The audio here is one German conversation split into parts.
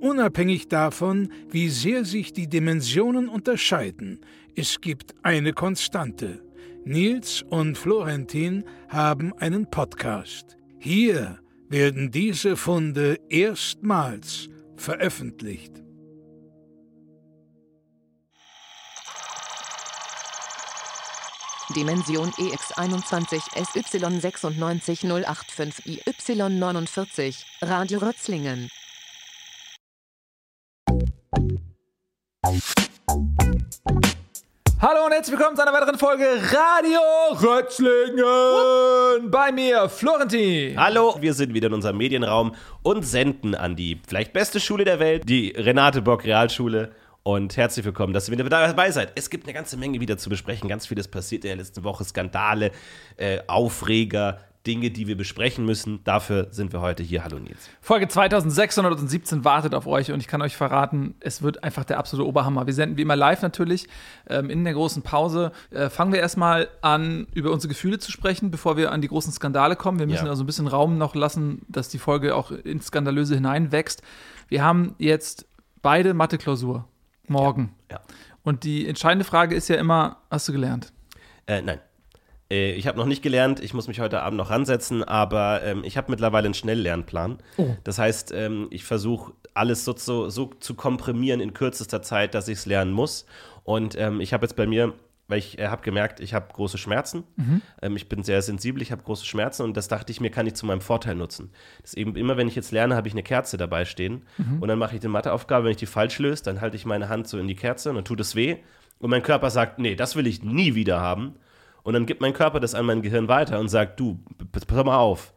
Unabhängig davon, wie sehr sich die Dimensionen unterscheiden, es gibt eine Konstante. Nils und Florentin haben einen Podcast. Hier werden diese Funde erstmals veröffentlicht. Dimension EX21 SY96085 IY49 Radio Rötzlingen. Hallo und herzlich willkommen zu einer weiteren Folge Radio Rötzlingen. Bei mir Florentin. Hallo, wir sind wieder in unserem Medienraum und senden an die vielleicht beste Schule der Welt, die Renate Bock Realschule. Und herzlich willkommen, dass ihr wieder dabei seid. Es gibt eine ganze Menge wieder zu besprechen. Ganz vieles passiert in der letzten Woche. Skandale, äh, Aufreger, Dinge, die wir besprechen müssen. Dafür sind wir heute hier. Hallo Nils. Folge 2617 wartet auf euch und ich kann euch verraten, es wird einfach der absolute Oberhammer. Wir senden wie immer live natürlich ähm, in der großen Pause. Äh, fangen wir erstmal an, über unsere Gefühle zu sprechen, bevor wir an die großen Skandale kommen. Wir müssen Ja. also ein bisschen Raum noch lassen, dass die Folge auch ins Skandalöse hineinwächst. Wir haben jetzt beide Mathe-Klausur. Morgen. Ja. Und die entscheidende Frage ist ja immer, hast du gelernt? Äh, nein. Äh, ich habe noch nicht gelernt, ich muss mich heute Abend noch ransetzen, aber ähm, ich habe mittlerweile einen Schnelllernplan. Oh. Das heißt, ähm, ich versuche alles so, so, so zu komprimieren in kürzester Zeit, dass ich es lernen muss. Und ähm, ich habe jetzt bei mir, weil ich äh, habe gemerkt, ich habe große Schmerzen. Ähm, ich bin sehr sensibel, ich habe große Schmerzen und das dachte ich mir, kann ich zu meinem Vorteil nutzen. Das ist eben immer, wenn ich jetzt lerne, habe ich eine Kerze dabei stehen und dann mache ich die Matheaufgabe, wenn ich die falsch löse, dann halte ich meine Hand so in die Kerze und dann tut es weh und mein Körper sagt, nee, das will ich nie wieder haben. Und dann gibt mein Körper das an mein Gehirn weiter und sagt, du, pass mal auf,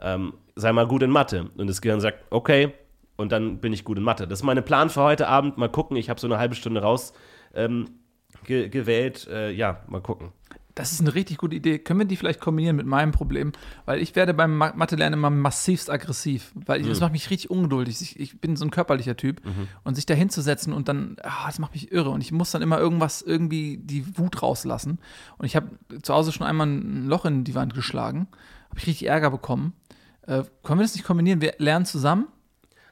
ähm, sei mal gut in Mathe. Und das Gehirn sagt, okay, und dann bin ich gut in Mathe. Das ist mein Plan für heute Abend. Mal gucken, ich habe so eine halbe Stunde raus ähm, ge gewählt. Äh, ja, mal gucken. Das ist eine richtig gute Idee. Können wir die vielleicht kombinieren mit meinem Problem? Weil ich werde beim Ma- Mathe-Lernen immer massivst aggressiv. Weil ich, das macht mich richtig ungeduldig. Ich, ich bin so ein körperlicher Typ. Und sich da hinzusetzen und dann, ah, das macht mich irre. Und ich muss dann immer irgendwas, irgendwie die Wut rauslassen. Und ich habe zu Hause schon einmal ein Loch in die Wand geschlagen. Habe ich richtig Ärger bekommen. Äh, können wir das nicht kombinieren? Wir lernen zusammen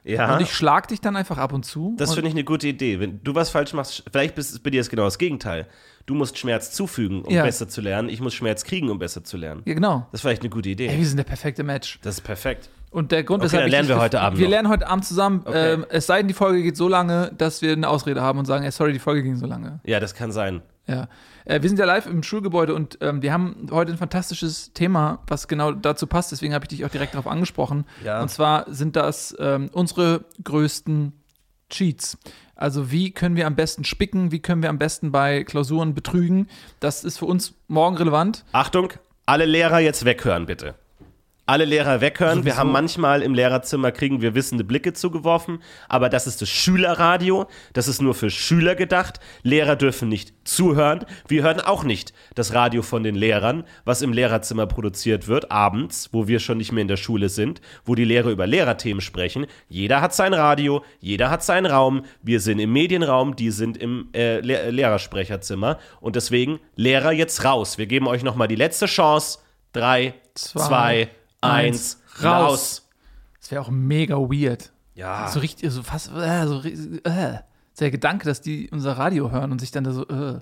Ja, und ich schlag dich dann einfach ab und zu. das finde ich eine gute Idee. Wenn du was falsch machst, vielleicht bist, bei dir ist genau das Gegenteil. Du musst Schmerz zufügen, um Ja. besser zu lernen. Ich muss Schmerz kriegen, um besser zu lernen. Ja, genau. Das ist vielleicht eine gute Idee. Ey, wir sind der perfekte Match. Das ist perfekt. Und der Grund, Okay, weshalb dann lernen wir heute Abend Wir noch. lernen heute Abend zusammen. Okay. Ähm, es sei denn, die Folge geht so lange, dass wir eine Ausrede haben und sagen, ey, sorry, die Folge ging so lange. Ja, das kann sein. Ja. Äh, wir sind ja live im Schulgebäude und ähm, wir haben heute ein fantastisches Thema, was genau dazu passt. Deswegen habe ich dich auch direkt darauf angesprochen. Ja. Und zwar sind das ähm, unsere größten Cheats. Also wie können wir am besten spicken, wie können wir am besten bei Klausuren betrügen. Das ist für uns morgen relevant. Achtung, alle Lehrer jetzt weghören, bitte. Alle Lehrer weghören. Wir Sowieso. haben manchmal im Lehrerzimmer kriegen wir wissende Blicke zugeworfen, aber das ist das Schülerradio. Das ist nur für Schüler gedacht. Lehrer dürfen nicht zuhören. Wir hören auch nicht das Radio von den Lehrern, was im Lehrerzimmer produziert wird, abends, wo wir schon nicht mehr in der Schule sind, wo die Lehrer über Lehrerthemen sprechen. Jeder hat sein Radio, jeder hat seinen Raum. Wir sind im Medienraum, die sind im äh, Le Lehrersprecherzimmer. Und deswegen, Lehrer jetzt raus. Wir geben euch nochmal die letzte Chance. Drei, Zwei, zwei, eins, raus. Das wäre auch mega weird. Ja. So richtig, so fast, äh, so, äh. Der Gedanke, dass die unser Radio hören und sich dann da so, äh.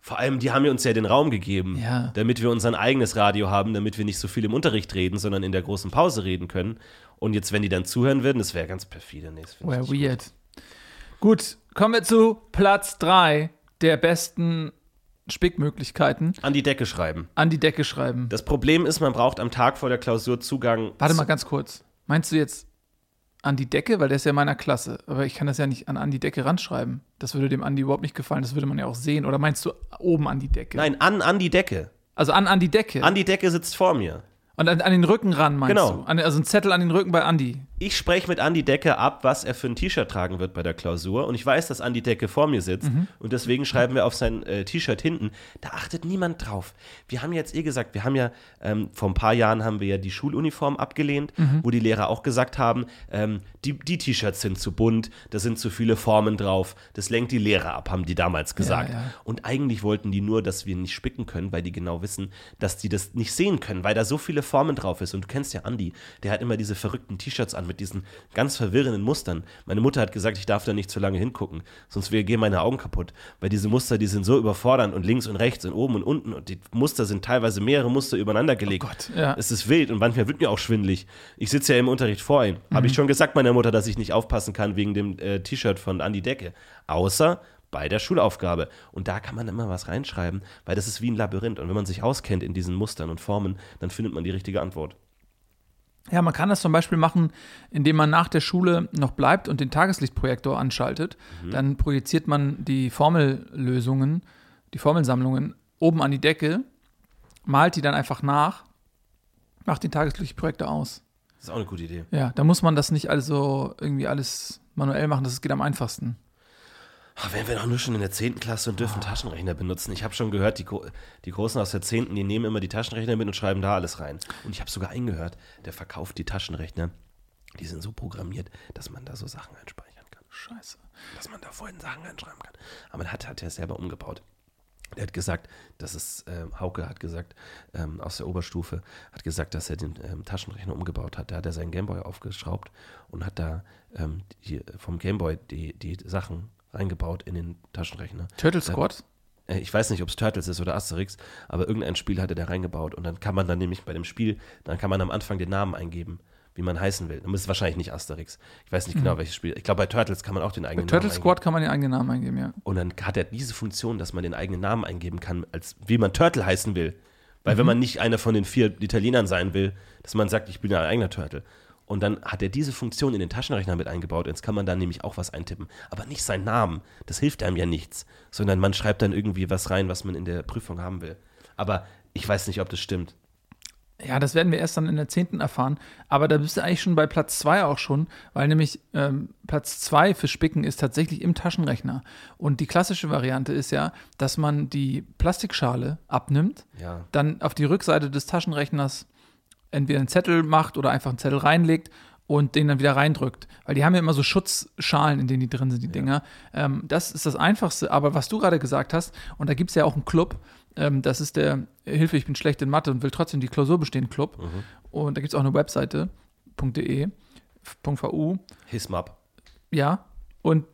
Vor allem, die haben mir uns ja den Raum gegeben, Ja. damit wir unser eigenes Radio haben, damit wir nicht so viel im Unterricht reden, sondern in der großen Pause reden können. Und jetzt, wenn die dann zuhören würden, das wäre ganz perfide. Nee, nicht weird. Gut, kommen wir zu Platz 3 der besten Spickmöglichkeiten. An die Decke schreiben. An die Decke schreiben. Das Problem ist, man braucht am Tag vor der Klausur Zugang. Warte mal ganz kurz. Meinst du jetzt an die Decke? Weil der ist ja meiner Klasse. Aber ich kann das ja nicht an, an die Decke ranschreiben. Das würde dem Andi überhaupt nicht gefallen. Das würde man ja auch sehen. Oder meinst du oben an die Decke? Nein, an, an die Decke. Also an, an die Decke. An die Decke sitzt vor mir. Und an, an den Rücken ran, meinst Genau. du? An, also ein Zettel an den Rücken bei Andi. Ich spreche mit Andi Decke ab, was er für ein T-Shirt tragen wird bei der Klausur. Und ich weiß, dass Andi Decke vor mir sitzt. Und deswegen schreiben wir auf sein äh, T-Shirt hinten. Da achtet niemand drauf. Wir haben jetzt eh gesagt, wir haben ja, ähm, vor ein paar Jahren haben wir ja die Schuluniform abgelehnt, wo die Lehrer auch gesagt haben, ähm, die, die T-Shirts sind zu bunt, da sind zu viele Formen drauf. Das lenkt die Lehrer ab, haben die damals gesagt. ja. Und eigentlich wollten die nur, dass wir nicht spicken können, weil die genau wissen, dass die das nicht sehen können, weil da so viele Formen drauf ist. Und du kennst ja Andi, der hat immer diese verrückten T-Shirts an mit diesen ganz verwirrenden Mustern. Meine Mutter hat gesagt, ich darf da nicht zu lange hingucken, sonst gehen meine Augen kaputt. Weil diese Muster, die sind so überfordernd und links und rechts und oben und unten und die Muster sind teilweise mehrere Muster übereinander gelegt. Oh Gott, ja. Es ist wild und manchmal wird mir auch schwindelig. Ich sitze ja im Unterricht vor ihm. Habe Mhm. ich schon gesagt meiner Mutter, dass ich nicht aufpassen kann wegen dem äh, T-Shirt von Andi Decke. Außer bei der Schulaufgabe. Und da kann man immer was reinschreiben, weil das ist wie ein Labyrinth. Und wenn man sich auskennt in diesen Mustern und Formen, dann findet man die richtige Antwort. Ja, man kann das zum Beispiel machen, indem man nach der Schule noch bleibt und den Tageslichtprojektor anschaltet. Dann projiziert man die Formellösungen, die Formelsammlungen oben an die Decke, malt die dann einfach nach, macht den Tageslichtprojektor aus. Das ist auch eine gute Idee. Ja, da muss man das nicht also irgendwie alles manuell machen, das geht am einfachsten. Ach, wären wir doch nur schon in der 10. Klasse und dürfen Taschenrechner benutzen. Ich habe schon gehört, die, Gro- die Großen aus der 10. die nehmen immer die Taschenrechner mit und schreiben da alles rein. Und ich habe sogar einen gehört, der verkauft die Taschenrechner. Die sind so programmiert, dass man da so Sachen einspeichern kann. Scheiße. dass man da vorhin Sachen reinschreiben kann. Aber hat, hat er selber umgebaut. Der hat gesagt, dass es, ähm, Hauke hat gesagt, ähm, aus der Oberstufe, hat gesagt, dass er den ähm, Taschenrechner umgebaut hat. Da hat er seinen Gameboy aufgeschraubt und hat da ähm, die, vom Gameboy die, die Sachen reingebaut in den Taschenrechner. Turtle Squad? Äh, Ich weiß nicht, ob es Turtles ist oder Asterix, aber irgendein Spiel hatte der reingebaut und dann kann man dann nämlich bei dem Spiel, dann kann man am Anfang den Namen eingeben, wie man heißen will. Dann ist es wahrscheinlich nicht Asterix. Ich weiß nicht genau, welches Spiel. Ich glaube, bei Turtles kann man auch den Bei eigenen Turtle Namen Squad kann man den eigenen Namen eingeben, ja. und dann hat er diese Funktion, dass man den eigenen Namen eingeben kann, als wie man Turtle heißen will. Weil wenn man nicht einer von den vier Italienern sein will, dass man sagt, ich bin ein eigener Turtle. Und dann hat er diese Funktion in den Taschenrechner mit eingebaut. Jetzt kann man dann nämlich auch was eintippen. Aber nicht seinen Namen. Das hilft einem ja nichts. Sondern man schreibt dann irgendwie was rein, was man in der Prüfung haben will. Aber ich weiß nicht, ob das stimmt. Ja, das werden wir erst dann in der 10. erfahren. Aber da bist du eigentlich schon bei Platz 2 auch schon, weil nämlich ähm, Platz 2 für Spicken ist tatsächlich im Taschenrechner. Und die klassische Variante ist ja, dass man die Plastikschale abnimmt, Ja. dann auf die Rückseite des Taschenrechners entweder einen Zettel macht oder einfach einen Zettel reinlegt und den dann wieder reindrückt. Weil die haben ja immer so Schutzschalen, in denen die drin sind, die Dinger. Ähm, das ist das Einfachste. Aber was du gerade gesagt hast, und da gibt es ja auch einen Club, ähm, das ist der Hilfe, ich bin schlecht in Mathe und will trotzdem die Klausur bestehen Club. Und da gibt es auch eine Webseite, .de, .vu, Hismap. ja. Und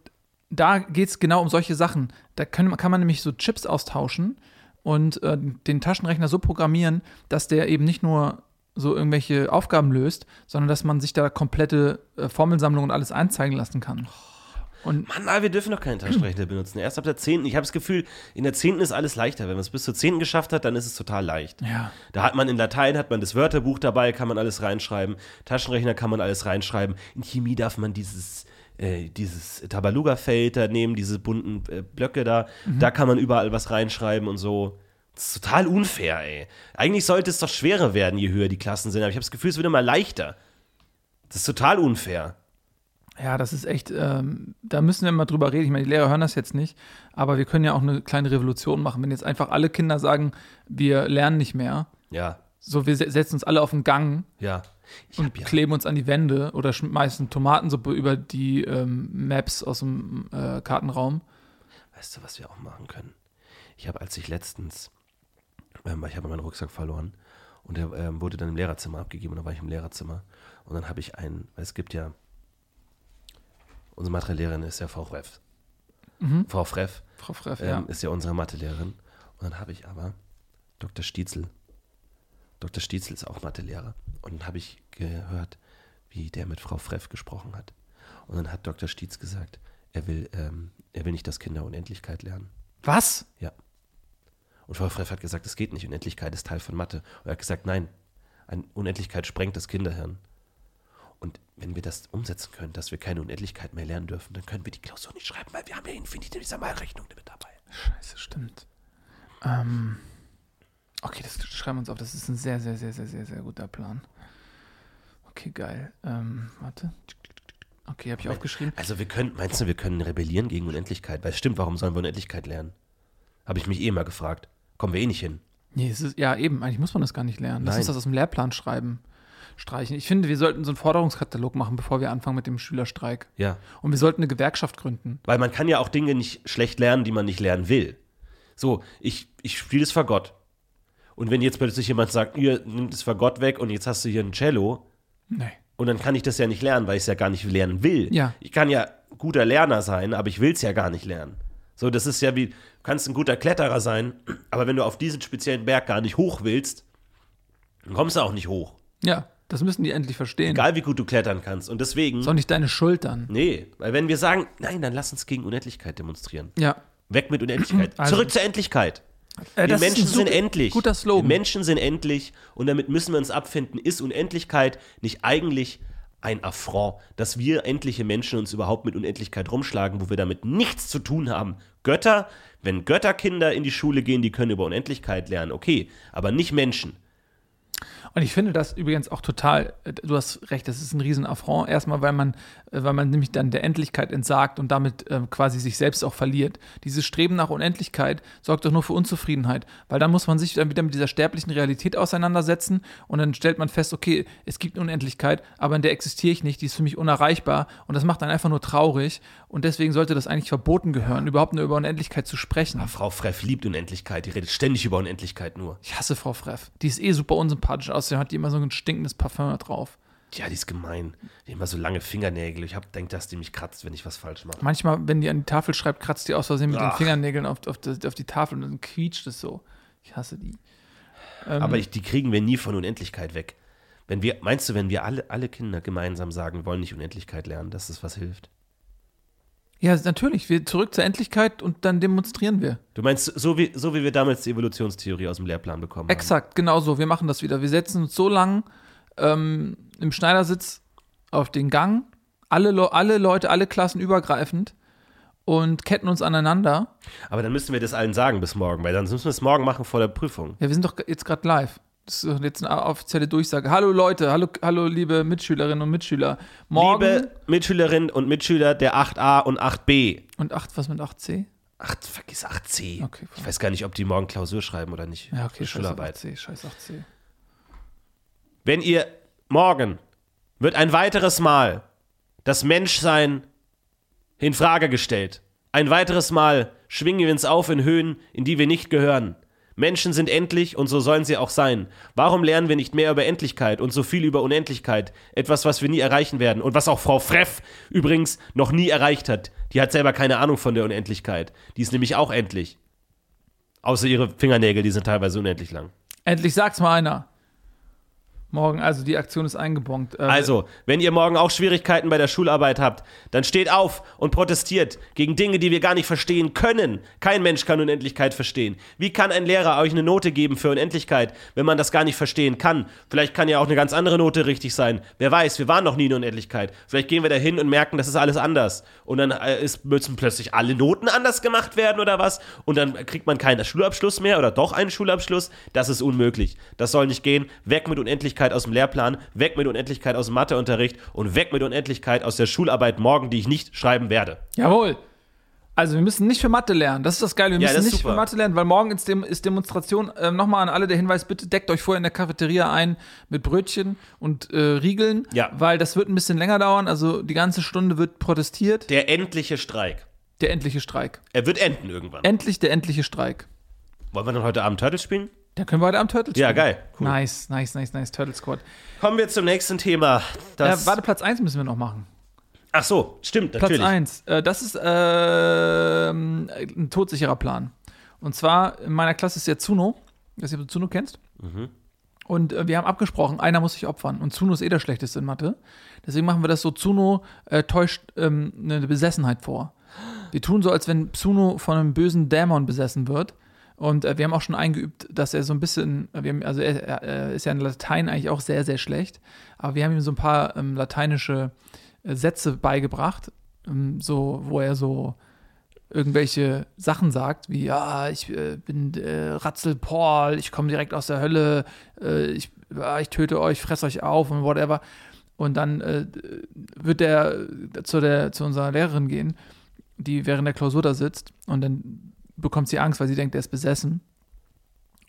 da geht es genau um solche Sachen. Da können, kann man nämlich so Chips austauschen und äh, den Taschenrechner so programmieren, dass der eben nicht nur so irgendwelche Aufgaben löst, sondern dass man sich da komplette äh, Formelsammlungen und alles einzeigen lassen kann. Und Mann, aber wir dürfen doch keinen Taschenrechner benutzen. Erst ab der 10. Ich habe das Gefühl, in der 10. ist alles leichter. Wenn man es bis zur 10. geschafft hat, dann ist es total leicht. ja, Da hat man in Latein hat man das Wörterbuch dabei, kann man alles reinschreiben. Taschenrechner kann man alles reinschreiben. In Chemie darf man dieses äh, dieses Tabaluga-Feld da nehmen, diese bunten äh, Blöcke da. Da kann man überall was reinschreiben und so. Das ist total unfair, ey. Eigentlich sollte es doch schwerer werden, je höher die Klassen sind. Aber ich habe das Gefühl, es wird immer leichter. Das ist total unfair. ja, das ist echt, ähm, da müssen wir mal drüber reden. Ich meine, die Lehrer hören das jetzt nicht, aber wir können ja auch eine kleine Revolution machen, wenn jetzt einfach alle Kinder sagen, wir lernen nicht mehr. Ja, So, wir se- setzen uns alle auf den Gang ja. Ich und ja. kleben uns an die Wände oder schmeißen Tomatensuppe über die ähm, Maps aus dem äh, Kartenraum. Weißt du, was wir auch machen können? Ich habe, als ich letztens, ähm, ich habe meinen Rucksack verloren und der ähm, wurde dann im Lehrerzimmer abgegeben und dann war ich im Lehrerzimmer und dann habe ich einen, weil es gibt ja, unsere Mathelehrerin ist ja Frau Freff. Frau Freff Frau Freff, ähm, ja. ist ja unsere Mathelehrerin und dann habe ich aber Dr. Stietzel. Dr. Stietzel ist auch Mathelehrer und dann habe ich gehört, wie der mit Frau Freff gesprochen hat. Und dann hat Dr. Stietz gesagt, er will, ähm, er will nicht, dass Kinder Unendlichkeit lernen. Was? Ja. Und Frau Freff hat gesagt, es geht nicht, Unendlichkeit ist Teil von Mathe. Und er hat gesagt, nein, eine Unendlichkeit sprengt das Kinderhirn. Und wenn wir das umsetzen können, dass wir keine Unendlichkeit mehr lernen dürfen, dann können wir die Klausur nicht schreiben, weil wir haben ja Infinitesimalrechnung mit dabei. Scheiße, stimmt. Ähm, Okay, das schreiben wir uns auf. Das ist ein sehr, sehr, sehr, sehr, sehr, sehr guter Plan. Okay, geil. Ähm, warte. Okay, habe ich aufgeschrieben. Also wir können, meinst du, wir können rebellieren gegen Unendlichkeit? Weil stimmt, warum sollen wir Unendlichkeit lernen? Habe ich mich eh mal gefragt. Kommen wir eh nicht hin. Nee, es ist, ja, eben. Eigentlich muss man das gar nicht lernen. Lass Nein. uns das aus dem Lehrplan schreiben. Streichen. Ich finde, wir sollten so einen Forderungskatalog machen, bevor wir anfangen mit dem Schülerstreik. Ja. Und wir sollten eine Gewerkschaft gründen. Weil man kann ja auch Dinge nicht schlecht lernen, die man nicht lernen will. So, ich, ich spiele das Fagott. Und wenn jetzt plötzlich jemand sagt, ihr nimmt das Fagott weg und jetzt hast du hier ein Cello, Nee. und dann kann ich das ja nicht lernen, weil ich es ja gar nicht lernen will. Ja. Ich kann ja guter Lerner sein, aber ich will es ja gar nicht lernen. So, das ist ja wie, kannst ein guter Kletterer sein, aber wenn du auf diesen speziellen Berg gar nicht hoch willst, dann kommst du auch nicht hoch. Ja, das müssen die endlich verstehen. Egal wie gut du klettern kannst. Und deswegen, auch nicht deine Schuld dann. nee, weil wenn wir sagen, nein, dann lass uns gegen Unendlichkeit demonstrieren. Ja. Weg mit Unendlichkeit. Also- Zurück zur Endlichkeit. Äh, Die Menschen sind endlich. Guter Slogan. Die Menschen sind endlich und damit müssen wir uns abfinden. Ist Unendlichkeit nicht eigentlich ein Affront, dass wir endliche Menschen uns überhaupt mit Unendlichkeit rumschlagen, wo wir damit nichts zu tun haben? Götter, wenn Götterkinder in die Schule gehen, die können über Unendlichkeit lernen, okay, aber nicht Menschen. Und ich finde das übrigens auch total, äh, du hast recht, das ist ein Riesenaffront. Erstmal, weil man, äh, weil man nämlich dann der Endlichkeit entsagt und damit ähm, quasi sich selbst auch verliert. Dieses Streben nach Unendlichkeit sorgt doch nur für Unzufriedenheit, weil dann muss man sich dann wieder mit dieser sterblichen Realität auseinandersetzen und dann stellt man fest, okay, es gibt eine Unendlichkeit, aber in der existiere ich nicht, die ist für mich unerreichbar und das macht dann einfach nur traurig und deswegen sollte das eigentlich verboten gehören, überhaupt nur über Unendlichkeit zu sprechen. Frau Freff liebt Unendlichkeit, die redet ständig über Unendlichkeit nur. Ich hasse Frau Freff. Die ist eh super unsympathisch, außerdem hat die immer so ein stinkendes Parfum drauf. Ja, die ist gemein. Die hat immer so lange Fingernägel. Ich hab denkt, dass die mich kratzt, wenn ich was falsch mache. Manchmal, wenn die an die Tafel schreibt, kratzt die aus Versehen mit den Ach. Fingernägeln auf, auf, das, auf die Tafel und dann quietscht es so. Ich hasse die. Ähm, Aber ich, die kriegen wir nie von Unendlichkeit weg. Wenn wir, meinst du, wenn wir alle, alle Kinder gemeinsam sagen, wir wollen nicht Unendlichkeit lernen, dass das was hilft? Ja, natürlich. Wir zurück zur Endlichkeit und dann demonstrieren wir. Du meinst, so wie, so wie wir damals die Evolutionstheorie aus dem Lehrplan bekommen haben? Exakt, genau so. Wir machen das wieder. Wir setzen uns so lang ähm, im Schneidersitz auf den Gang, alle, Le alle Leute, alle Klassen übergreifend und ketten uns aneinander. Aber dann müssen wir das allen sagen bis morgen, weil dann müssen wir es morgen machen vor der Prüfung. Ja, wir sind doch jetzt gerade live. Das ist jetzt eine offizielle Durchsage. Hallo Leute, hallo, hallo liebe Mitschülerinnen und Mitschüler. Morgen Liebe Mitschülerinnen und Mitschüler der 8a und 8b. und 8, was mit 8c? Ach, vergiss 8c. Okay, ich weiß gar nicht, ob die morgen Klausur schreiben oder nicht. Ja, okay, Schularbeit. 8c, scheiß 8c. Wenn ihr morgen wird ein weiteres Mal das Menschsein in Frage gestellt. Ein weiteres Mal schwingen wir uns auf in Höhen, in die wir nicht gehören. Menschen sind endlich und so sollen sie auch sein. Warum lernen wir nicht mehr über Endlichkeit und so viel über Unendlichkeit? Etwas, was wir nie erreichen werden und was auch Frau Freff übrigens noch nie erreicht hat. Die hat selber keine Ahnung von der Unendlichkeit. Die ist nämlich auch endlich. Außer ihre Fingernägel, die sind teilweise unendlich lang. Endlich sag's mal einer. Morgen, also die Aktion ist eingebongt. Äh, Also, wenn ihr morgen auch Schwierigkeiten bei der Schularbeit habt, dann steht auf und protestiert gegen Dinge, die wir gar nicht verstehen können. Kein Mensch kann Unendlichkeit verstehen. Wie kann ein Lehrer euch eine Note geben für Unendlichkeit, wenn man das gar nicht verstehen kann? Vielleicht kann ja auch eine ganz andere Note richtig sein. Wer weiß, wir waren noch nie in Unendlichkeit. Vielleicht gehen wir da hin und merken, das ist alles anders. Und dann äh, ist, müssen plötzlich alle Noten anders gemacht werden oder was? Und dann kriegt man keinen Schulabschluss mehr oder doch einen Schulabschluss. Das ist unmöglich. Das soll nicht gehen. Weg mit Unendlichkeit aus dem Lehrplan, weg mit Unendlichkeit aus dem Matheunterricht und weg mit Unendlichkeit aus der Schularbeit morgen, die ich nicht schreiben werde. Jawohl. Also wir müssen nicht für Mathe lernen. Das ist das Geile. Wir Ja, müssen nicht super. für Mathe lernen, weil morgen ist, Dem ist Demonstration. Ähm, Nochmal an alle der Hinweis, bitte deckt euch vorher in der Cafeteria ein mit Brötchen und äh, Riegeln, Ja. weil das wird ein bisschen länger dauern. Also die ganze Stunde wird protestiert. Der endliche Streik. Der endliche Streik. Er wird enden irgendwann. Endlich der endliche Streik. Wollen wir dann heute Abend Turtles spielen? Da können wir heute am Turtle Ja, spielen. geil. Cool. Nice, nice, nice, nice. Turtle Squad. Kommen wir zum nächsten Thema. Das, Äh, warte, Platz 1 müssen wir noch machen. Ach so, stimmt, Platz natürlich. 1. Äh, das ist ähm, ein todsicherer Plan. Und zwar in meiner Klasse ist der Zuno. Ich weiß nicht, ob du Zuno kennst. Mhm. Und äh, wir haben abgesprochen, einer muss sich opfern. Und Zuno ist eh der schlechteste in Mathe. Deswegen machen wir das so, Zuno äh, täuscht ähm, eine Besessenheit vor. Wir tun so, als wenn Zuno von einem bösen Dämon besessen wird. Und äh, wir haben auch schon eingeübt, dass er so ein bisschen, wir haben, also er, er er ist ja in Latein eigentlich auch sehr, sehr schlecht. Aber wir haben ihm so ein paar ähm, lateinische äh, Sätze beigebracht, ähm, so, wo er so irgendwelche Sachen sagt, wie ja, ich äh, bin äh, Ratzel Paul, ich komme direkt aus der Hölle, äh, ich, ich töte euch, fress euch auf und whatever. Und dann äh, wird der zu, der zu unserer Lehrerin gehen, die während der Klausur da sitzt und dann bekommt sie Angst, weil sie denkt, er ist besessen.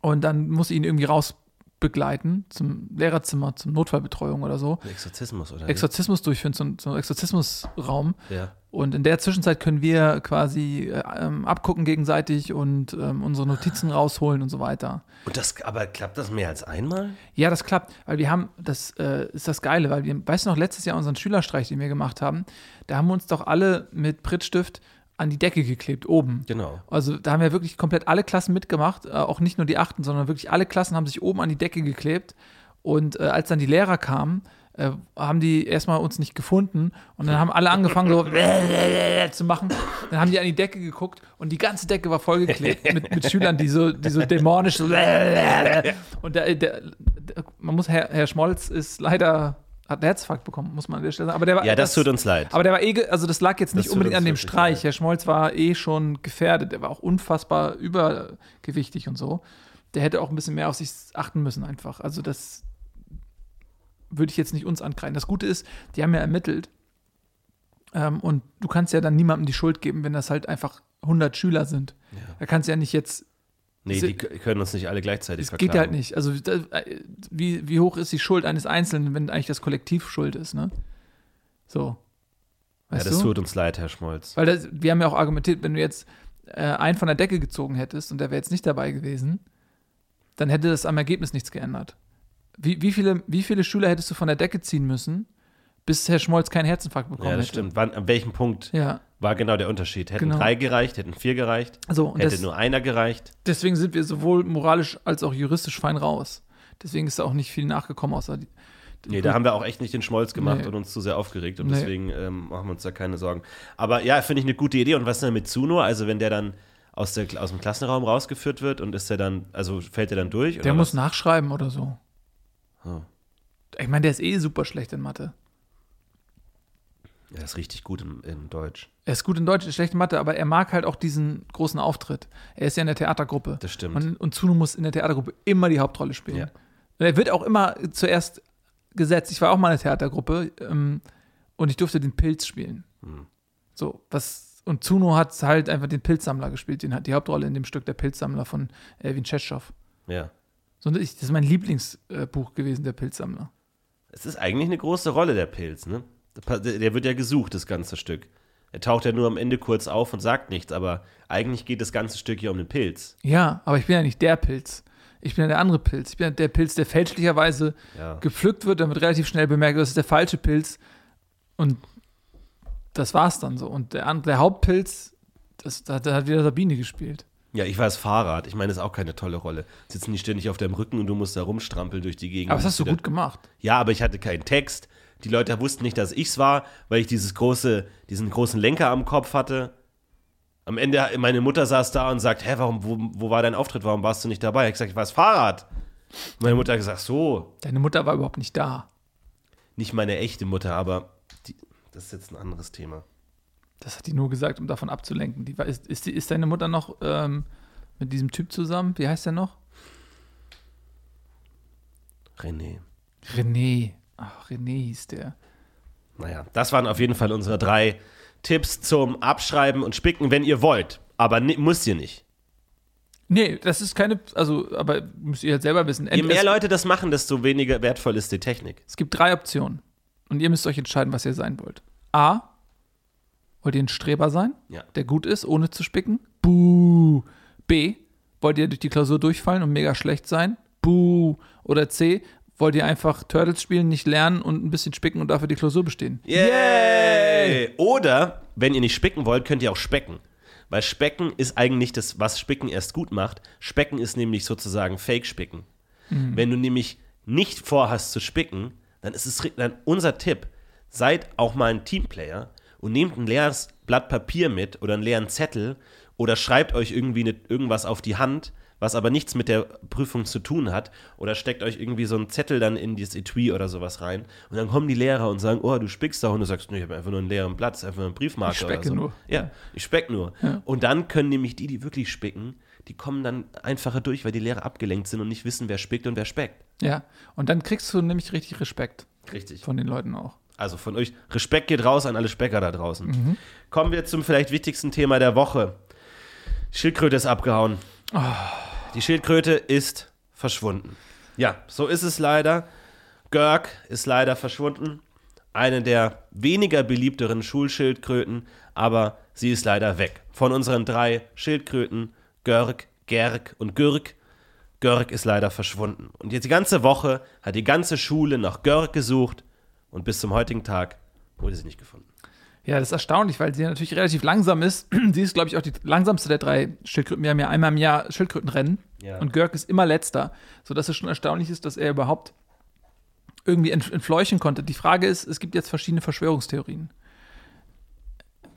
Und dann muss sie ihn irgendwie rausbegleiten zum Lehrerzimmer, zum Notfallbetreuung oder so. Exorzismus, oder? Exorzismus durchführen, zum, zum Exorzismusraum. Ja. Und in der Zwischenzeit können wir quasi äh, ähm, abgucken gegenseitig und ähm, unsere Notizen rausholen und so weiter. Und das, aber klappt das mehr als einmal? Ja, das klappt, weil wir haben, das äh, ist das Geile, weil wir, weißt du noch, letztes Jahr unseren Schülerstreich, den wir gemacht haben, da haben wir uns doch alle mit Prittstift an die Decke geklebt, oben. Genau. Also da haben ja wirklich komplett alle Klassen mitgemacht, äh, auch nicht nur die Achten, sondern wirklich alle Klassen haben sich oben an die Decke geklebt. Und äh, als dann die Lehrer kamen, äh, haben die erstmal uns nicht gefunden und dann haben alle angefangen so zu machen. Dann haben die an die Decke geguckt und die ganze Decke war vollgeklebt mit, mit Schülern, die so, die so dämonisch und der, der, der, man muss, Herr, Herr Schmolz ist leider hat einen Herzinfarkt bekommen, muss man an der Stelle sagen. Aber der war, Ja, das tut uns leid. aber der war eh, also das lag jetzt nicht tut unbedingt an dem Streich. leid. Herr Schmolz war eh schon gefährdet. Der war auch unfassbar übergewichtig und so. Der hätte auch ein bisschen mehr auf sich achten müssen einfach. Also das würde ich jetzt nicht uns ankreiden. Das Gute ist, die haben ja ermittelt. Ähm, und du kannst ja dann niemandem die Schuld geben, wenn das halt einfach 100 Schüler sind. Da kannst du ja nicht jetzt Nee, die können uns nicht alle gleichzeitig es geht halt nicht. Also äh, wie, wie hoch ist die Schuld eines Einzelnen, wenn eigentlich das Kollektiv schuld ist, ne? So. Ja, Weißt das du? tut uns leid, Herr Schmolz. Weil das, wir haben ja auch argumentiert, wenn du jetzt äh, einen von der Decke gezogen hättest und der wäre jetzt nicht dabei gewesen, dann hätte das am Ergebnis nichts geändert. Wie, wie, viele, wie viele Schüler hättest du von der Decke ziehen müssen, bis Herr Schmolz keinen Herzinfarkt bekommen Ja, das hätte? stimmt. Wann, an welchem Punkt Ja, war genau der Unterschied? Hätten Genau. drei gereicht, hätten vier gereicht, so. Und hätte das, nur einer gereicht? deswegen sind wir sowohl moralisch als auch juristisch fein raus. Deswegen ist da auch nicht viel nachgekommen, außer die, Nee, da haben wir auch echt nicht den Schmolz gemacht Nee. und uns zu sehr aufgeregt und Nee. deswegen ähm, machen wir uns da keine Sorgen. Aber ja, finde ich eine gute Idee. Und was denn mit Zuno? Also, wenn der dann aus, der, aus dem Klassenraum rausgeführt wird und ist der dann, also fällt der dann durch? Der muss was? nachschreiben oder so. Oh. Ich meine, der ist eh super schlecht in Mathe. Ja, ist richtig gut in, in Deutsch. Er ist gut in Deutsch, ist schlecht in Mathe, aber er mag halt auch diesen großen Auftritt. Er ist ja in der Theatergruppe. Das stimmt. Und, und Zuno muss in der Theatergruppe immer die Hauptrolle spielen. Ja. Und er wird auch immer zuerst gesetzt. Ich war auch mal in der Theatergruppe ähm, und ich durfte den Pilz spielen. Hm. So, was. Und Zuno hat halt einfach den Pilzsammler gespielt, den hat die Hauptrolle in dem Stück Der Pilzsammler von Erwin Tschetschow. Ja. So, das ist mein Lieblingsbuch gewesen, Der Pilzsammler. Es ist eigentlich eine große Rolle, der Pilz, ne? Der, wird ja gesucht, das ganze Stück. Er taucht ja nur am Ende kurz auf und sagt nichts, aber eigentlich geht das ganze Stück hier um den Pilz. Ja, aber ich bin ja nicht der Pilz. Ich bin ja der andere Pilz. Ich bin ja der Pilz, der fälschlicherweise Ja. gepflückt wird, wird relativ schnell bemerkt, das ist der falsche Pilz. Und das war's dann so. Und der, der Hauptpilz, das, da, da hat wieder Sabine gespielt. Ja, ich war das Fahrrad. Ich meine, das ist auch keine tolle Rolle. Sitzen die ständig auf deinem Rücken und du musst da rumstrampeln durch die Gegend. Aber das hast du gut gemacht. Ja, aber ich hatte keinen Text. Die Leute wussten nicht, dass ich's war, weil ich dieses große, diesen großen Lenker am Kopf hatte. Am Ende, meine Mutter saß da und sagt, hä, warum, wo, wo war dein Auftritt? Warum warst du nicht dabei? Ich hab gesagt, ich war das Fahrrad. Meine Mutter hat gesagt, so, Deine Mutter war überhaupt nicht da. nicht meine echte Mutter, aber die, das ist jetzt ein anderes Thema. Das hat die nur gesagt, um davon abzulenken. Die ist, ist, die, ist deine Mutter noch ähm, mit diesem Typ zusammen? Wie heißt der noch? René. René. Ach, René hieß der. Naja, das waren auf jeden Fall unsere drei Tipps zum Abschreiben und Spicken, wenn ihr wollt. Aber ni- müsst ihr nicht. Nee, das ist keine, also, aber müsst ihr halt selber wissen. Je mehr Leute das machen, desto weniger wertvoll ist die Technik. es gibt drei Optionen. Und ihr müsst euch entscheiden, was ihr sein wollt. A. Wollt ihr ein Streber sein, Ja. der gut ist, ohne zu spicken? Buh. B. Wollt ihr durch die Klausur durchfallen und mega schlecht sein? Buh. Oder C. Wollt ihr einfach Turtles spielen, nicht lernen und ein bisschen spicken und dafür die Klausur bestehen? Yay! Oder, wenn ihr nicht spicken wollt, könnt ihr auch specken. Weil Specken ist eigentlich das, was Spicken erst gut macht. Specken ist nämlich sozusagen Fake-Spicken. Wenn du nämlich nicht vorhast zu spicken, dann ist es dann unser Tipp, seid auch mal ein Teamplayer und nehmt ein leeres Blatt Papier mit oder einen leeren Zettel oder schreibt euch irgendwie ne, irgendwas auf die Hand, was aber nichts mit der Prüfung zu tun hat. Oder steckt euch irgendwie so einen Zettel dann in dieses Etui oder sowas rein. Und dann kommen die Lehrer und sagen, oh, du spickst da. Und du sagst, nee, ich habe einfach nur einen leeren Platz, einfach nur einen Briefmarke Ich specke so. nur. Ja, ich speck nur. Und dann können nämlich die, die wirklich spicken, die kommen dann einfacher durch, weil die Lehrer abgelenkt sind und nicht wissen, wer spickt und wer speckt. Ja, und dann kriegst du nämlich richtig Respekt Richtig. von den Leuten auch. Also von euch, Respekt geht raus an alle Specker da draußen. Kommen wir zum vielleicht wichtigsten Thema der Woche. Schildkröte ist abgehauen. Die Schildkröte ist verschwunden. Ja, so ist es leider. Görg ist leider verschwunden. Eine der weniger beliebteren Schulschildkröten, aber sie ist leider weg. Von unseren drei Schildkröten, Görg, Gerg und Gürg, Görg ist leider verschwunden. Und jetzt die ganze Woche hat die ganze Schule nach Görg gesucht und bis zum heutigen Tag wurde sie nicht gefunden. Ja, das ist erstaunlich, weil sie natürlich relativ langsam ist. sie ist, glaube ich, auch die langsamste der drei Schildkröten. Wir haben ja einmal im Jahr Schildkrötenrennen Ja. und Görg ist immer letzter, sodass es schon erstaunlich ist, dass er überhaupt irgendwie ent entfleuchen konnte. Die Frage ist, es gibt jetzt verschiedene Verschwörungstheorien.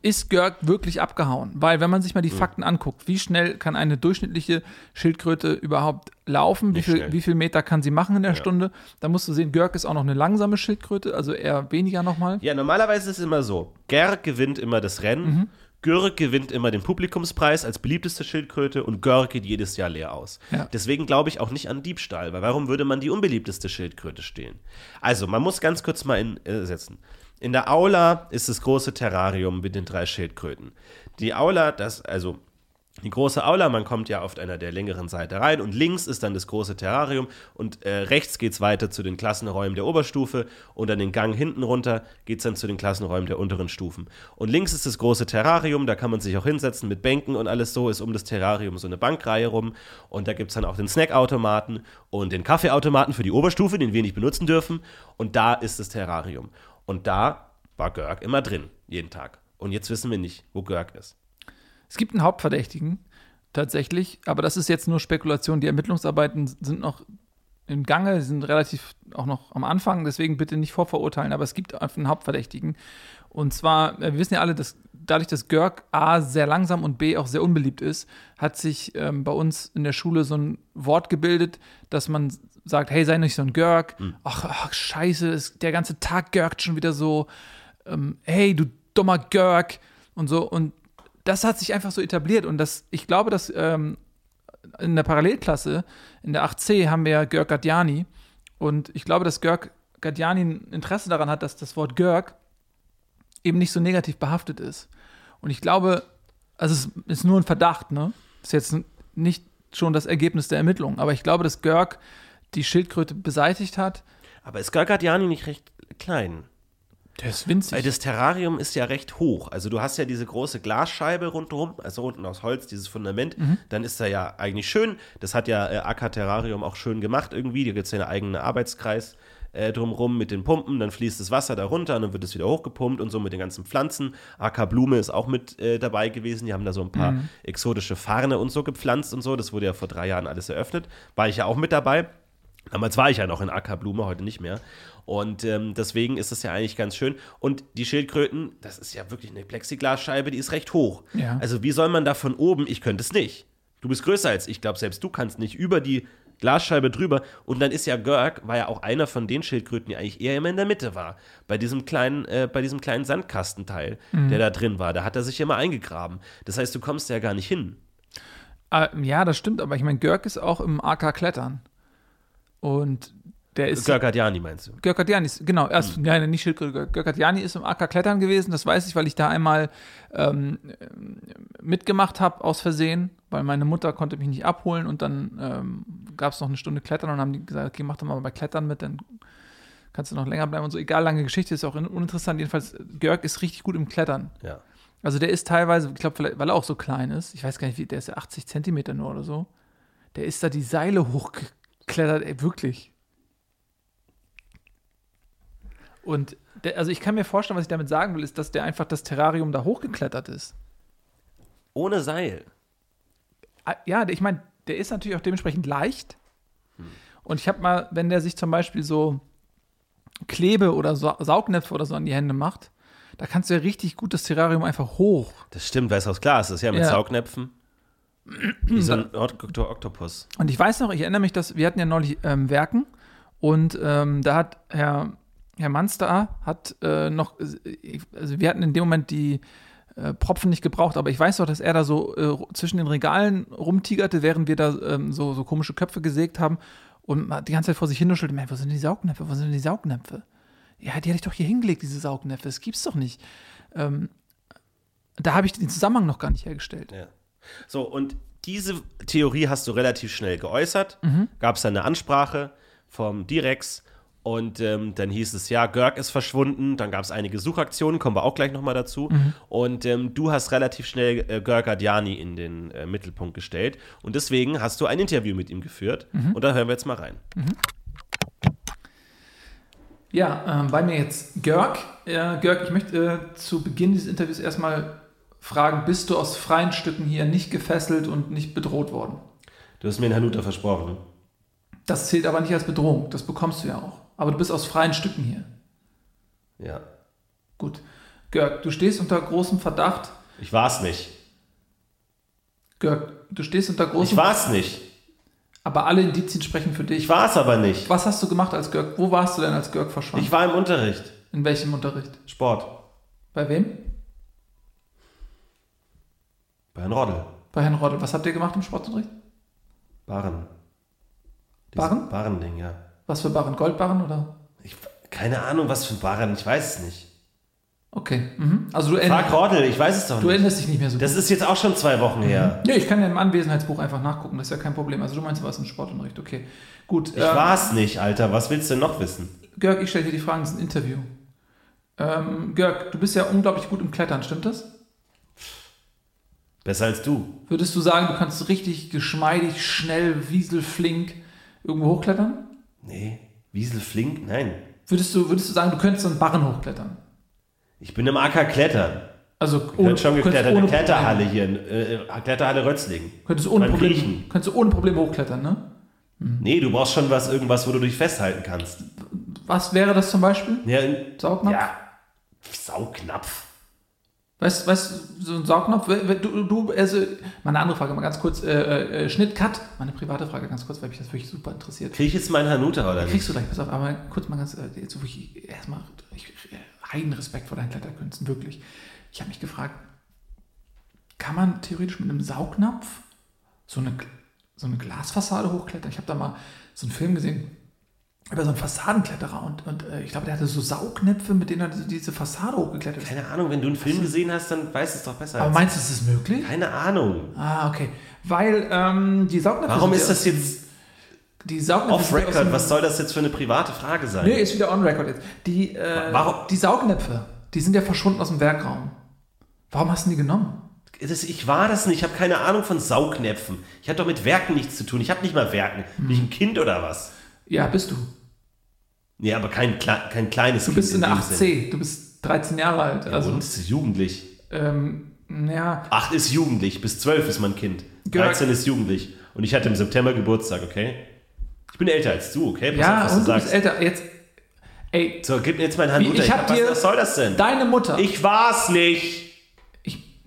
Ist Görg wirklich abgehauen? Weil, wenn man sich mal die Fakten anguckt, wie schnell kann eine durchschnittliche Schildkröte überhaupt laufen? Wie viel, wie viel Meter kann sie machen in der Stunde? Da musst du sehen, Görg ist auch noch eine langsame Schildkröte, also eher weniger nochmal. Ja, normalerweise ist es immer so. Gerg gewinnt immer das Rennen, Mhm. Gürg gewinnt immer den Publikumspreis als beliebteste Schildkröte und Görg geht jedes Jahr leer aus. Ja. Deswegen glaube ich auch nicht an Diebstahl, weil warum würde man die unbeliebteste Schildkröte stehlen? Also, man muss ganz kurz mal in, äh, setzen. In der Aula ist das große Terrarium mit den drei Schildkröten. Die Aula, das, also die große Aula, man kommt ja auf einer der längeren Seite rein und links ist dann das große Terrarium und äh, rechts geht es weiter zu den Klassenräumen der Oberstufe und dann den Gang hinten runter geht es dann zu den Klassenräumen der unteren Stufen. Und links ist das große Terrarium, da kann man sich auch hinsetzen mit Bänken und alles so, ist um das Terrarium so eine Bankreihe rum und da gibt es dann auch den Snackautomaten und den Kaffeeautomaten für die Oberstufe, den wir nicht benutzen dürfen und da ist das Terrarium. Und da war Görg immer drin, jeden Tag. Und jetzt wissen wir nicht, wo Görg ist. Es gibt einen Hauptverdächtigen, tatsächlich, aber das ist jetzt nur Spekulation. Die Ermittlungsarbeiten sind noch im Gange, sind relativ auch noch am Anfang, deswegen bitte nicht vorverurteilen, aber es gibt einen Hauptverdächtigen. Und zwar, äh, wir wissen ja alle, dass dadurch, dass Görg A sehr langsam und B auch sehr unbeliebt ist, hat sich ähm, bei uns in der Schule so ein Wort gebildet, dass man sagt, hey, sei nicht so ein Görg. Ach, ach, scheiße, ist, der ganze Tag görgt schon wieder so. Ähm, hey, du dummer Görg. Und so. Und das hat sich einfach so etabliert. Und das, ich glaube, dass ähm, in der Parallelklasse, in der 8c, haben wir Görg Gadjani. Und ich glaube, dass Görg Gadjani ein Interesse daran hat, dass das Wort Görg eben nicht so negativ behaftet ist. Und ich glaube, also es ist nur ein Verdacht, ne? Ist jetzt nicht schon das Ergebnis der Ermittlungen, aber ich glaube, dass Görg die Schildkröte beseitigt hat. Aber ist Gargadiani nicht recht klein? Der ist winzig. Weil das Terrarium ist ja recht hoch. Also du hast ja diese große Glasscheibe rundherum, also unten aus Holz, dieses Fundament. Dann ist er ja eigentlich schön. Das hat ja äh, Acker Terrarium auch schön gemacht irgendwie. Da gibt es ja einen eigenen Arbeitskreis äh, drumrum mit den Pumpen. Dann fließt das Wasser da runter und dann wird es wieder hochgepumpt und so mit den ganzen Pflanzen. Acker Blume ist auch mit äh, dabei gewesen. Die haben da so ein paar exotische Farne und so gepflanzt und so. Das wurde ja vor drei Jahren alles eröffnet. War ich ja auch mit dabei. Damals war ich ja noch in Ackerblume, heute nicht mehr. Und ähm, deswegen ist es ja eigentlich ganz schön. Und die Schildkröten, das ist ja wirklich eine Plexiglasscheibe, die ist recht hoch. Ja. Also wie soll man da von oben, ich könnte es nicht. Du bist größer als ich, glaube selbst du kannst nicht über die Glasscheibe drüber. Und dann ist ja Görg, war ja auch einer von den Schildkröten, die eigentlich eher immer in der Mitte war. Bei diesem kleinen, äh, bei diesem kleinen Sandkastenteil, der da drin war. Da hat er sich immer eingegraben. Das heißt, du kommst ja gar nicht hin. Ah, ja, das stimmt, aber ich meine, Görg ist auch im AK Klettern. Und der ist. Görgadjani meinst du? Görkatjani ist, genau, erst, Hm. nein, nicht Schildkröte. Görkatjani ist im AK Klettern gewesen, das weiß ich, weil ich da einmal ähm, mitgemacht habe, aus Versehen, weil meine Mutter konnte mich nicht abholen und dann ähm, gab es noch eine Stunde Klettern und haben die gesagt, okay, mach doch mal bei Klettern mit, dann kannst du noch länger bleiben und so. Egal, lange Geschichte ist auch in- uninteressant. Jedenfalls, Görg ist richtig gut im Klettern. Ja. Also der ist teilweise, ich glaube, weil er auch so klein ist, ich weiß gar nicht, wie, der ist ja 80 Zentimeter nur oder so, der ist da die Seile hochgeklettert, ey, wirklich. Und der, also ich kann mir vorstellen, was ich damit sagen will, ist, dass der einfach das Terrarium da hochgeklettert ist. Ohne Seil. Ah, Ja, ich meine, der ist natürlich auch dementsprechend leicht. Und ich habe mal, wenn der sich zum Beispiel so Klebe oder so Saugnäpfe oder so an die Hände macht, da kannst du ja richtig gut das Terrarium einfach hoch. Das stimmt, weil es aus Glas ist, ja, mit Ja. Saugnäpfen. Wie so ein. Oktopus. Und ich weiß noch, ich erinnere mich, dass wir hatten ja neulich ähm, Werken und ähm, da hat Herr, Herr Manster hat äh, noch, äh, also wir hatten in dem Moment die äh, Propfen nicht gebraucht, aber ich weiß doch, dass er da so äh, zwischen den Regalen rumtigerte, während wir da ähm, so, so komische Köpfe gesägt haben und die ganze Zeit vor sich hinuschelte, wo sind die Saugnäpfe, wo sind die Saugnäpfe? Ja, die hatte ich doch hier hingelegt, diese Saugnäpfe, das gibt's doch nicht. Ähm, da habe ich den Zusammenhang noch gar nicht hergestellt. Ja. So, und diese Theorie hast du relativ schnell geäußert. Mhm. Gab es eine Ansprache vom Direx und ähm, dann hieß es, ja, Görg ist verschwunden. Dann gab es einige Suchaktionen, kommen wir auch gleich nochmal dazu. Mhm. Und ähm, du hast relativ schnell äh, Görg Adjani in den äh, Mittelpunkt gestellt. Und deswegen hast du ein Interview mit ihm geführt. Mhm. Und da hören wir jetzt mal rein. Ja, ähm, bei mir jetzt Görg. Äh, Görg, ich möchte äh, zu Beginn dieses Interviews erstmal fragen, bist du aus freien Stücken hier nicht gefesselt und nicht bedroht worden? Du hast mir in Hanuta versprochen. Das zählt aber nicht als Bedrohung, das bekommst du ja auch. Aber du bist aus freien Stücken hier. Ja. Gut. Görg, du stehst unter großem Verdacht. Ich war's nicht. Görg, du stehst unter Ich großem war's nicht. Aber alle Indizien sprechen für dich. Ich war's aber nicht. Was hast du gemacht als Görg? Wo warst du denn, als Görg verschwand? Ich war im Unterricht. In welchem Unterricht? Sport. Bei wem? Bei Herrn Roddel. Bei Herrn Roddel. Was habt ihr gemacht im Sportunterricht? Barren. Barren? Barren-Ding, ja. Was für Barren? Goldbarren oder? Ich, keine Ahnung, was für Barren, ich weiß es nicht. Okay. Mhm. Also du, Frag Roddel, ich weiß es doch du nicht. erinnerst dich nicht mehr so Das ist jetzt auch schon zwei Wochen her. Ja, ich kann ja im Anwesenheitsbuch einfach nachgucken, das ist ja kein Problem. Also du meinst, du warst im Sportunterricht, okay. Gut. Ich war's nicht, Alter. Was willst du denn noch wissen? Görg, ich stelle dir die Fragen, das ist ein Interview. Ähm, Görg, du bist ja unglaublich gut im Klettern, stimmt das? Besser als du. Würdest du sagen, du kannst richtig geschmeidig, schnell, wieselflink irgendwo hochklettern? Nee. Wiesel flink? Nein. Würdest du, würdest du sagen, du könntest einen Barren hochklettern? Ich bin im Acker klettern. Also Ich bin schon geklettert. ohne Eine Kletterhalle Probleme- hier. in, Äh, Kletterhalle Rötzlingen. Könntest du ohne Kriechen. könntest du ohne Probleme hochklettern, ne? Nee, du brauchst schon was, irgendwas, wo du dich festhalten kannst. Was wäre das zum Beispiel? Ja, Saugnapf? ja. Sauknapf. Weißt du, so ein Saugnapf, du, du, also, mal eine andere Frage, mal ganz kurz, äh, äh, Schnitt, Cut, meine private Frage ganz kurz, weil mich das wirklich super interessiert. Krieg ich jetzt meinen Hanuta oder Kriegst nicht? du gleich, pass auf, aber kurz mal ganz, äh, jetzt wirklich erstmal, ich, äh, Heidenrespekt vor deinen Kletterkünsten, wirklich. Ich habe mich gefragt, kann man theoretisch mit einem Saugnapf so eine, so eine Glasfassade hochklettern? Ich habe da mal so einen Film gesehen über so einen Fassadenkletterer und, und äh, ich glaube, der hatte so Saugnäpfe, mit denen er diese- Fassade hochgeklettert ist. Keine Ahnung, wenn du einen Film gesehen hast, dann weißt du es doch besser. Aber meinst du, ist das möglich? Keine Ahnung. Ah, okay. Weil ähm, die Saugnäpfe. Warum ist das jetzt Die Saugnäpfe. off-record? dem- Was soll das jetzt für eine private Frage sein? Nee, ist wieder on record jetzt. Die, äh, Warum- die Saugnäpfe, die sind ja verschwunden aus dem Werkraum. Warum hast du die genommen? Das, ich war das nicht. Ich habe keine Ahnung von Saugnäpfen. Ich habe doch mit Werken nichts zu tun. Ich habe nicht mal Werken. Bin ich ein Kind oder was? Ja, bist du. Nee, aber kein, kein kleines Du bist in der dem Sinn. 8C. Du bist 13 Jahre alt. Ja, Also, und ist jugendlich. ähm, ja. 8 ist jugendlich. Bis 12 ist mein Kind. Gehör- 13 ist jugendlich. Und ich hatte im September Geburtstag, okay? Ich bin älter als du, okay? Pass Ja, auf, was und du du bist sagst. älter. Jetzt. Ey, So, gib mir jetzt meinen Wie, Hand ich hab was, dir- was soll das denn? deine Mutter. Ich war's nicht.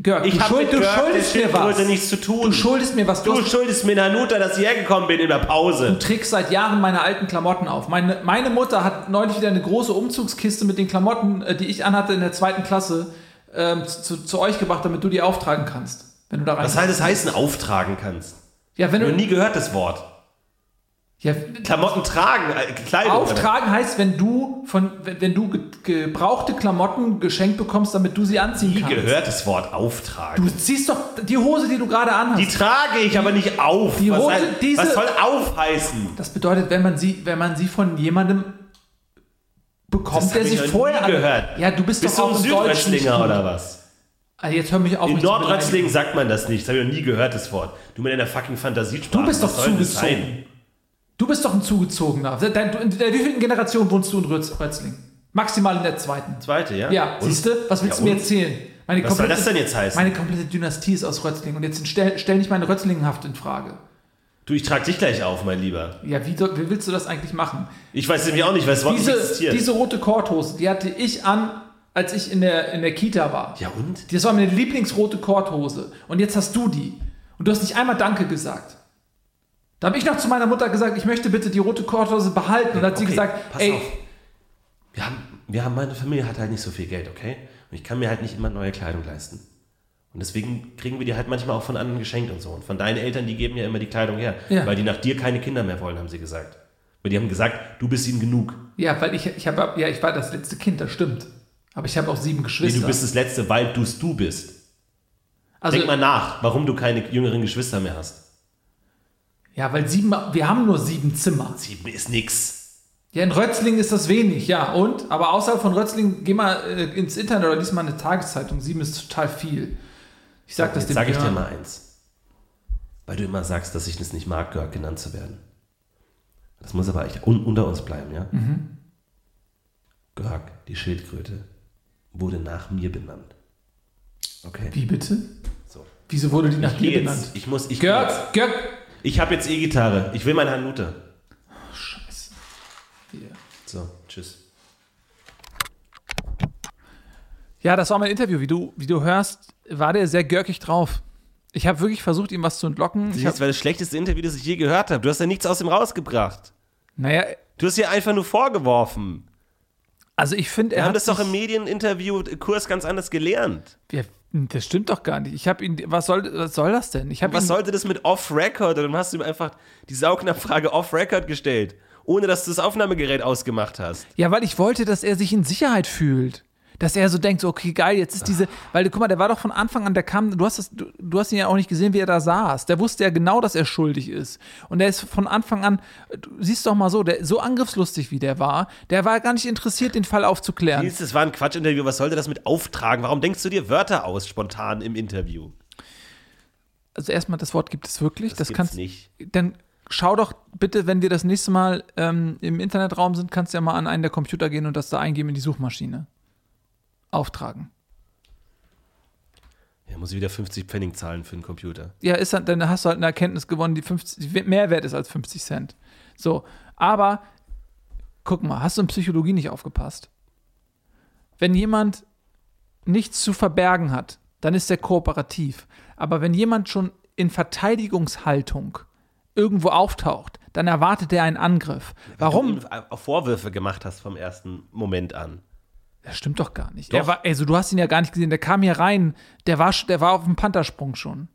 Ich, Görg, Ich du, habe schuld, du Görg schuldest mir was. Nichts zu tun. Du schuldest mir was. Du, Du schuldest mir Hanuta, dass ich hergekommen bin in der Pause. Du trägst seit Jahren meine alten Klamotten auf. Meine, meine Mutter hat neulich wieder eine große Umzugskiste mit den Klamotten, äh, die ich anhatte in der zweiten Klasse, ähm, zu, zu euch gebracht, damit du die auftragen kannst. Wenn du da rein Was heißt das heißen, auftragen kannst? Ja, wenn Ich du. habe nie gehört das Wort. Ja, Klamotten tragen, äh, Kleidung. auftragen heißt, wenn du von, wenn, du ge gebrauchte Klamotten geschenkt bekommst, damit du sie anziehen Nie kannst. gehört das Wort auftragen. Du ziehst doch die Hose, die du gerade anhast. die trage ich aber nicht auf. die was, rote- heißt- diese- was soll auf heißen? das bedeutet, wenn man sie, wenn man sie von jemandem bekommt, Das der sie vorher gehört. Ja, du bist, Bist doch auch ein gut. oder was? Also jetzt hör mich auf, In. Nordrötzlingen sagt man das nicht. Das habe ich noch nie gehört, das Wort. Du mit deiner fucking Fantasiesprache. Du bist doch zugezogen. sein? Du bist doch ein Zugezogener. In der wievielten Generation wohnst du in Rötz, Rötzling? Maximal in der zweiten. Zweite, ja? Ja, siehst du? Was willst Ja, du mir erzählen? Meine Was soll komplette- das denn jetzt heißen? Meine komplette Dynastie ist aus Rötzling. Und jetzt stell, stell nicht meine Rötzlingenhaft in Frage. Du, ich trage dich gleich auf, mein Lieber. Ja, wie, wie willst du das eigentlich machen? Ich weiß nämlich auch nicht, weil das Wort Diese, existiert. diese rote Korthose, die hatte ich an, als ich in der, in der Kita war. ja und? Das war meine Lieblingsrote Korthose. Und jetzt hast du die. Und du hast nicht einmal Danke gesagt. Da habe ich noch zu meiner Mutter gesagt, ich möchte bitte die rote Korthose behalten. Und dann hat sie Okay, gesagt, pass ey, auf. Wir haben, wir haben, meine Familie hat halt nicht so viel Geld, okay? Und ich kann mir halt nicht immer neue Kleidung leisten. Und deswegen kriegen wir die halt manchmal auch von anderen geschenkt und so. Und von deinen Eltern, die geben ja immer die Kleidung her. Ja. Weil die nach dir keine Kinder mehr wollen, haben sie gesagt. Weil die haben gesagt, du bist ihnen genug. ja, weil ich, ich habe, ja, ich war das letzte Kind, das stimmt. Aber ich habe auch sieben Nee, Geschwister. du bist das Letzte, weil du es du bist. also, Denk mal nach, warum du keine jüngeren Geschwister mehr hast. Ja, weil sieben, wir haben nur sieben Zimmer. Sieben ist nix. Ja, in Rötzlingen ist das wenig, ja. Und? Aber außerhalb von Rötzlingen, geh mal äh, ins Internet oder lies mal eine Tageszeitung. Sieben ist total viel. Ich sag das Jetzt dem sage ich dir mal eins. Weil du immer sagst, dass ich es nicht mag, Görg genannt zu werden. Das muss aber echt un unter uns bleiben, ja? Mhm. Görg, die Schildkröte, wurde nach mir benannt. Okay. Wie bitte? So. Wieso wurde die nach Ich dir geh benannt? jetzt. Ich muss, ich Görg, jetzt. Görg. Ich habe jetzt E-Gitarre. Ich will meine Hanute. Scheiße. Hier. So, tschüss. Ja, das war mein Interview. Wie du, wie du hörst, war der sehr görkig drauf. Ich habe wirklich versucht, ihm was zu entlocken. Ich Das hab, war das schlechteste Interview, das ich je gehört habe. Du hast ja nichts aus dem rausgebracht. naja, Du hast ja einfach nur vorgeworfen. also ich finde, Wir er haben hat das doch im Medieninterview-Kurs ganz anders gelernt. Wir, das stimmt doch gar nicht. Ich habe ihn. Was soll, was soll das denn? Ich Was ihn, sollte das mit Off-Record? Und dann hast du ihm einfach die Saugnapfrage Off-Record gestellt, ohne dass du das Aufnahmegerät ausgemacht hast. Ja, weil ich wollte, dass er sich in Sicherheit fühlt. Dass er so denkt, so, okay, geil, jetzt ist diese, weil, guck mal, der war doch von Anfang an, der kam, du hast, das, du, du hast ihn ja auch nicht gesehen, wie er da saß. Der wusste ja genau, dass er schuldig ist. Und der ist von Anfang an, du siehst doch mal so, der, so angriffslustig wie der war, der war gar nicht interessiert, den Fall aufzuklären. Nils, das war ein Quatschinterview. Was sollte das mit auftragen? Warum denkst du dir Wörter aus spontan im Interview? Also erstmal, das Wort gibt es wirklich, das, gibt's kannst nicht. Dann schau doch bitte, wenn wir das nächste Mal ähm, im Internetraum sind, kannst du ja mal an einen der Computer gehen und das da eingeben in die Suchmaschine. Auftragen. Ja, muss ich wieder 50 Pfennig zahlen für einen Computer. Ja, ist dann, dann hast du halt eine Erkenntnis gewonnen, die 50, die mehr wert ist als 50 Cent. So, aber guck mal, hast du in Psychologie nicht aufgepasst? Wenn jemand nichts zu verbergen hat, dann ist er kooperativ. Aber wenn jemand schon in Verteidigungshaltung irgendwo auftaucht, dann erwartet er einen Angriff. Warum? Du ihm auch Vorwürfe gemacht hast vom ersten Moment an. Das stimmt doch gar nicht. Doch. War, also du hast ihn ja gar nicht gesehen. Der kam hier rein, der war, der war auf dem Panthersprung schon.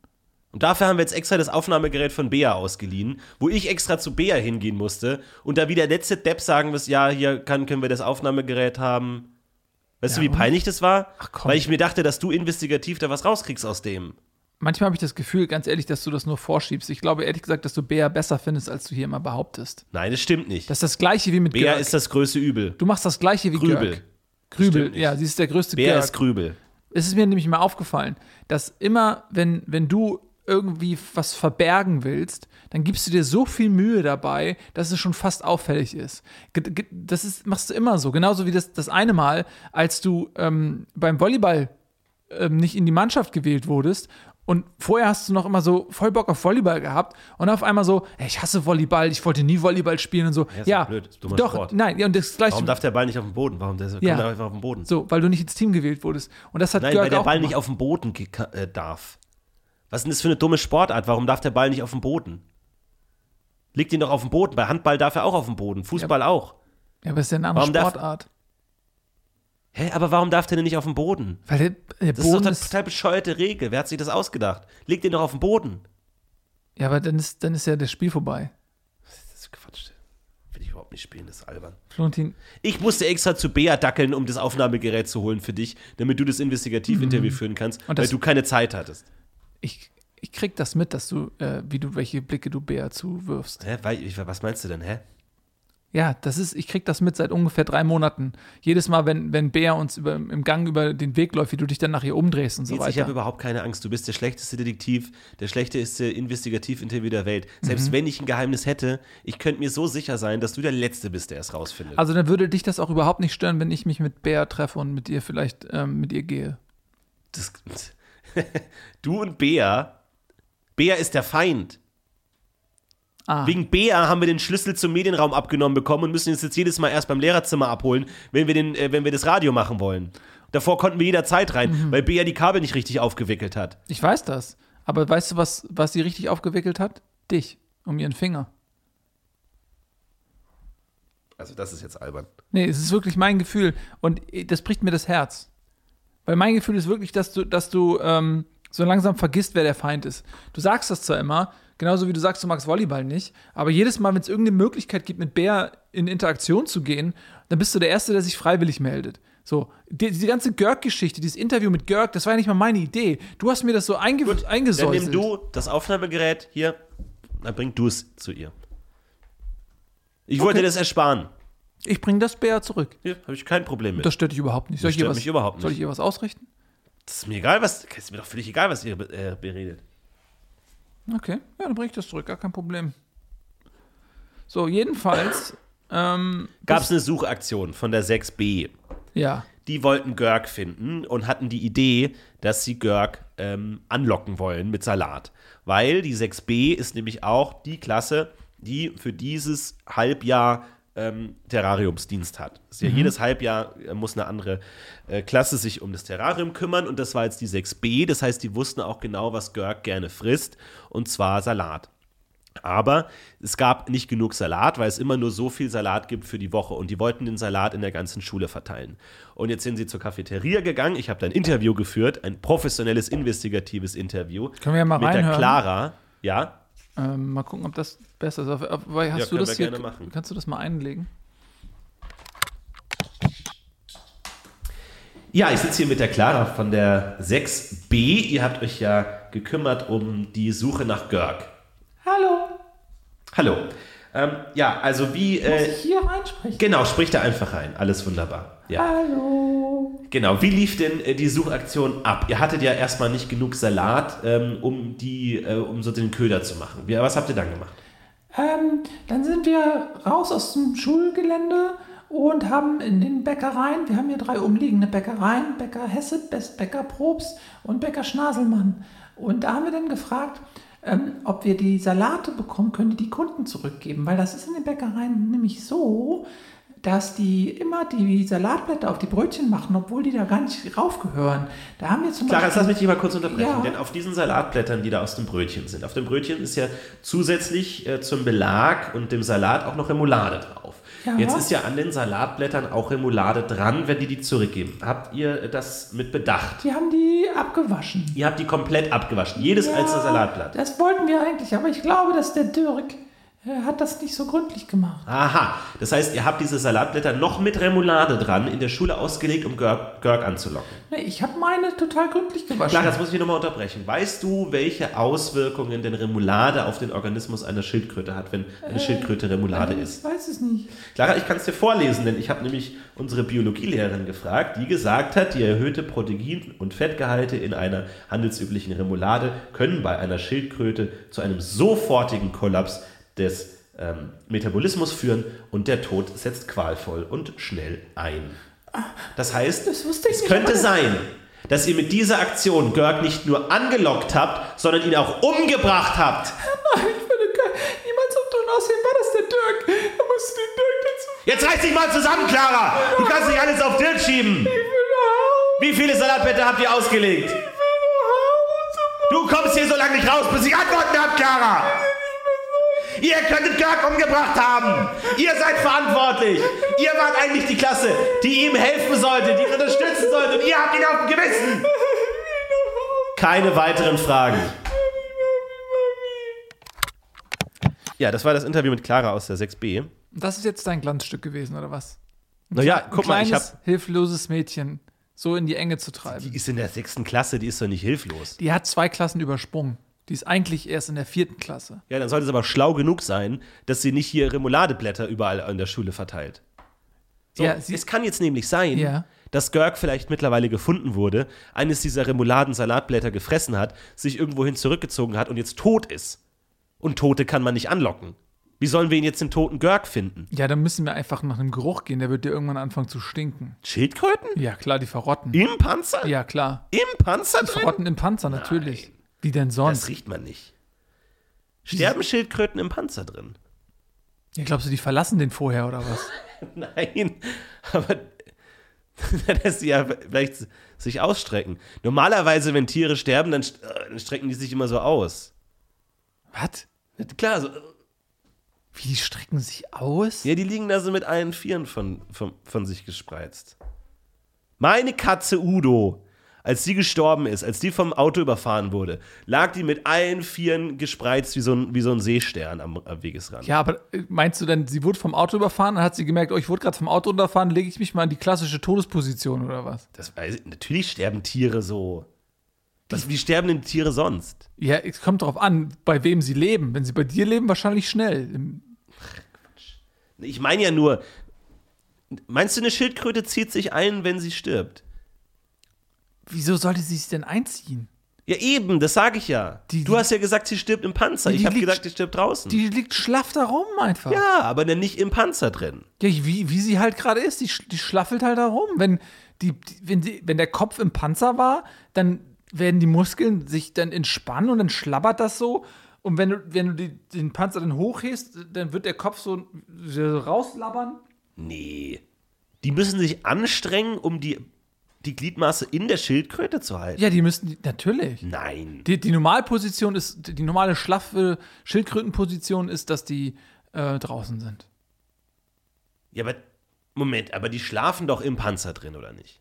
Und dafür haben wir jetzt extra das Aufnahmegerät von Bea ausgeliehen, wo ich extra zu Bea hingehen musste und da wie der letzte Depp sagen muss, ja, hier kann, können wir das Aufnahmegerät haben. Weißt Ja, du, wie peinlich das war? Ach, komm. Weil ich mir dachte, dass du investigativ da was rauskriegst aus dem. Manchmal habe ich das Gefühl, ganz ehrlich, dass du das nur vorschiebst. Ich glaube ehrlich gesagt, dass du Bea besser findest, als du hier immer behauptest. Nein, das stimmt nicht. Das ist das gleiche wie mit Bea Görg. ist das größte Übel. du machst das gleiche wie Grübel. Görg. Nicht. ja, sie ist der größte Bea Görg. ist Grübel. es ist mir nämlich mal aufgefallen, dass immer, wenn, wenn du irgendwie was verbergen willst, dann gibst du dir so viel Mühe dabei, dass es schon fast auffällig ist. Das ist, machst du immer so. Genauso wie das, das eine Mal, als du ähm, beim Volleyball ähm, nicht in die Mannschaft gewählt wurdest und vorher hast du noch immer so voll Bock auf Volleyball gehabt und auf einmal so, ey, ich hasse Volleyball, ich wollte nie Volleyball spielen und so. ist Ja, doch blöd, ist dummer doch, Sport. nein, ja, und das gleiche. Warum darf der Ball nicht auf dem Boden? Warum der kommt Ja. der einfach auf den Boden? so, weil du nicht ins Team gewählt wurdest. Und das hat Nein, Görg weil der Ball gemacht. nicht auf dem Boden äh, darf. Was ist denn das für eine dumme Sportart? Warum darf der Ball nicht auf dem Boden? Liegt ihn doch auf dem Boden. Bei Handball darf er auch auf dem Boden. Fußball auch. Ja, aber es ist ja eine andere Warum darf- Sportart. Hä, aber warum darf der denn nicht auf dem Boden? Weil der, der Das ist doch Boden eine ist, total bescheuerte Regel. Wer hat sich das ausgedacht? Legt ihn doch auf den Boden. Ja, aber dann ist, dann ist ja das Spiel vorbei. Das ist Quatsch. Will ich überhaupt nicht spielen, das ist albern. Florentin, Ich musste extra zu Bea dackeln, um das Aufnahmegerät zu holen für dich, damit du das Investigativ-Interview führen kannst, Und weil das- du keine Zeit hattest. ich, ich krieg das mit, dass du, äh, wie du, welche Blicke du Bea zuwirfst. Hä, weil, was meinst du denn, hä? Ja, das ist, ich krieg das mit seit ungefähr drei Monaten. Jedes Mal, wenn, wenn Bea uns über, im Gang über den Weg läuft, wie du dich dann nach ihr umdrehst und so ich weiter. habe überhaupt keine Angst. Du bist der schlechteste Detektiv, der schlechteste Investigativ-Interview der Welt. Selbst Mhm. wenn ich ein Geheimnis hätte, ich könnte mir so sicher sein, dass du der Letzte bist, der es rausfindet. Also dann würde dich das auch überhaupt nicht stören, wenn ich mich mit Bea treffe und mit ihr vielleicht ähm, mit ihr gehe. Das, du und Bea, Bea ist der Feind. Ah, Wegen Bea haben wir den Schlüssel zum Medienraum abgenommen bekommen und müssen uns jetzt jedes Mal erst beim Lehrerzimmer abholen, wenn wir, den, äh, wenn wir das Radio machen wollen. Davor konnten wir jederzeit rein, Mhm. weil Bea die Kabel nicht richtig aufgewickelt hat. ich weiß das. Aber weißt du, was, was sie richtig aufgewickelt hat? Dich. Um ihren Finger. Also das ist jetzt albern. Nee, es ist wirklich mein Gefühl. Und das bricht mir das Herz. Weil mein Gefühl ist wirklich, dass du, dass du ähm, so langsam vergisst, wer der Feind ist. Du sagst das zwar immer, genauso wie du sagst, du magst Volleyball nicht, aber jedes Mal, wenn es irgendeine Möglichkeit gibt, mit Bär in Interaktion zu gehen, dann bist du der Erste, der sich freiwillig meldet. So, die, die ganze Görg-Geschichte, dieses Interview mit Görg, das war ja nicht mal meine Idee. Du hast mir das so einge Dann eingesäuselt. nimm du das Aufnahmegerät hier, dann bring du es zu ihr. Ich wollte Okay. dir das ersparen. Ich bringe das Bär zurück. Hier habe ich kein Problem mit. Das stört dich überhaupt nicht. Soll Das ich ihr stört was, mich überhaupt Soll nicht. ich ihr was ausrichten? Das ist mir egal, was. Ist mir doch völlig egal, was ihr äh, beredet. Okay, ja, dann bringe ich das zurück, gar kein Problem. So, jedenfalls, ähm, Gab es eine Suchaktion von der 6b. ja, Die wollten Görg finden und hatten die Idee, dass sie Görg ähm, anlocken wollen mit Salat. Weil die 6b ist nämlich auch die Klasse, die für dieses Halbjahr ähm, Terrariumsdienst hat. Ja jedes Halbjahr äh, muss eine andere äh, Klasse sich um das Terrarium kümmern und das war jetzt die 6b. Das heißt, die wussten auch genau, was Görg gerne frisst und zwar Salat. Aber es gab nicht genug Salat, weil es immer nur so viel Salat gibt für die Woche. Und die wollten den Salat in der ganzen Schule verteilen. Und jetzt sind sie zur Cafeteria gegangen. Ich habe da ein Interview geführt, ein professionelles, investigatives Interview. Können wir ja mal Mit der reinhören? Clara. Ja, ähm, mal gucken, ob das besser ist. Weil hast Ja, du das hier, gerne machen. kannst du das mal einlegen? Ja, ich sitze hier mit der Clara von der 6b. Ihr habt euch ja gekümmert um die Suche nach Görg. Hallo, Hallo. Ähm, ja, also wie. Äh, hier reinsprechen? genau, sprich da einfach rein. Alles wunderbar. Ja. Hallo. Genau, wie lief denn äh, die Suchaktion ab? Ihr hattet ja erstmal nicht genug Salat, ähm, um die, äh, um so den Köder zu machen. Wie, was habt ihr dann gemacht? Ähm, dann sind wir raus aus dem Schulgelände und haben in den Bäckereien, wir haben hier drei umliegende Bäckereien, Bäcker Hesse, Best Bäcker Probst und Bäcker Schnaselmann. Und da haben wir dann gefragt, ähm, ob wir die Salate bekommen können, die die Kunden zurückgeben. Weil das ist in den Bäckereien nämlich so, dass die immer die Salatblätter auf die Brötchen machen, obwohl die da gar nicht raufgehören. Da haben wir zum jetzt Beispiel... lass mich dich mal kurz unterbrechen, Ja. denn auf diesen Salatblättern, die da aus dem Brötchen sind, auf dem Brötchen ist ja zusätzlich äh, zum Belag und dem Salat auch noch Remoulade drauf. Ja. Jetzt ist ja an den Salatblättern auch Remoulade dran, wenn die die zurückgeben. Habt ihr das mit bedacht? Die haben die abgewaschen. Ihr habt die komplett abgewaschen, jedes Ja, einzelne Salatblatt. Das wollten wir eigentlich, aber ich glaube, dass der Dirk äh, hat das nicht so gründlich gemacht. Aha, das heißt, ihr habt diese Salatblätter noch mit Remoulade dran in der Schule ausgelegt, um Görg, Görg anzulocken. Nee, ich habe meine total gründlich gewaschen. Clara, jetzt muss ich nochmal unterbrechen. Weißt du, welche Auswirkungen denn Remoulade auf den Organismus einer Schildkröte hat, wenn eine Schildkröte Remoulade ich isst? weiß es nicht. Clara, ich kann es dir vorlesen, denn ich habe nämlich unsere Biologielehrerin gefragt, die gesagt hat, die erhöhte Protein- und Fettgehalte in einer handelsüblichen Remoulade können bei einer Schildkröte zu einem sofortigen Kollaps des ähm, Metabolismus führen und der Tod setzt qualvoll und schnell ein. Das heißt, Das wusste ich es könnte aber- sein, dass ihr mit dieser Aktion Görg nicht nur angelockt habt, sondern ihn auch umgebracht habt. Nein, ich würde gar niemals so dumm aussehen. War das der Dirk? Da musst du den Dirk dazu. Jetzt reiß dich mal zusammen, Clara! Du kannst nicht alles auf Dirk schieben! Ich will nach Hause. Wie viele Salatblätter habt ihr ausgelegt? Ich will nach Hause. Du kommst hier so lange nicht raus, bis ich Antworten hab, Clara! Ihr könntet Görg umgebracht haben! Ihr seid verantwortlich! Ihr wart eigentlich die Klasse, die ihm helfen sollte, die ihn unterstützen sollte und ihr habt ihn auf dem Gewissen! Keine weiteren Fragen. Ja, das war das Interview mit Clara aus der 6b. Das ist jetzt dein Glanzstück gewesen, oder was? Ein Naja, guck mal, ich kleines, hab- hilfloses Mädchen so in die Enge zu treiben. Die ist in der sechsten Klasse, die ist doch nicht hilflos. Die hat zwei Klassen übersprungen. Die ist eigentlich erst in der vierten Klasse. Ja, dann sollte es aber schlau genug sein, dass sie nicht hier Remouladeblätter überall in der Schule verteilt. So, Ja, es kann jetzt nämlich sein, Ja. dass Görg vielleicht mittlerweile gefunden wurde, eines dieser Remouladen-Salatblätter gefressen hat, sich irgendwohin zurückgezogen hat und jetzt tot ist. Und Tote kann man nicht anlocken. Wie sollen wir ihn jetzt den toten Görg finden? Ja, dann müssen wir einfach nach dem Geruch gehen. Der wird dir irgendwann anfangen zu stinken. Schildkröten? Ja, klar, die verrotten. Im Panzer? Ja, klar. Im Panzer Die drin? verrotten im Panzer, natürlich. Wie denn Das sonst? riecht man nicht. Sterben Schildkröten im Panzer drin? Ja, glaubst du, die verlassen den vorher oder was? Nein, aber dann lässt sie ja vielleicht sich ausstrecken. Normalerweise, wenn Tiere sterben, dann, äh, dann strecken die sich immer so aus. Was? Klar, so, Wie die strecken sich aus? ja, die liegen da so mit allen Vieren von, von, von sich gespreizt. Meine Katze Udo, als sie gestorben ist, als die vom Auto überfahren wurde, lag die mit allen Vieren gespreizt wie so ein, wie so ein Seestern am, am Wegesrand. Ja, aber äh, meinst du denn, sie wurde vom Auto überfahren, dann hat sie gemerkt, oh, ich wurde gerade vom Auto überfahren, lege ich mich mal in die klassische Todesposition oder was? Das weiß ich, natürlich sterben Tiere so. Was, wie sterben denn Tiere sonst? Ja, es kommt darauf an, bei wem sie leben. Wenn sie bei dir leben, wahrscheinlich schnell. Ich meine ja nur, meinst du, eine Schildkröte zieht sich ein, wenn sie stirbt? Wieso sollte sie sich denn einziehen? Ja, eben, das sage ich ja. Die- du hast ja gesagt, sie stirbt im Panzer. Die ich habe gesagt, sie stirbt draußen. Die liegt schlaff da rum einfach. ja, aber dann nicht im Panzer drin. Ja, wie, wie sie halt gerade ist, die, die schlaffelt halt da rum. Wenn, die, die, wenn, die, wenn der Kopf im Panzer war, dann werden die Muskeln sich dann entspannen und dann schlabbert das so. Und wenn du, wenn du die, den Panzer dann hochhebst, dann wird der Kopf so, so rauslabbern. Nee. Die müssen sich anstrengen, um die, die Gliedmaße in der Schildkröte zu halten. Ja, die müssten, die- natürlich. Nein. Die, die Normalposition ist, die normale schlaffe Schildkrötenposition ist, dass die äh, draußen sind. Ja, aber Moment, aber die schlafen doch im Panzer drin, oder nicht?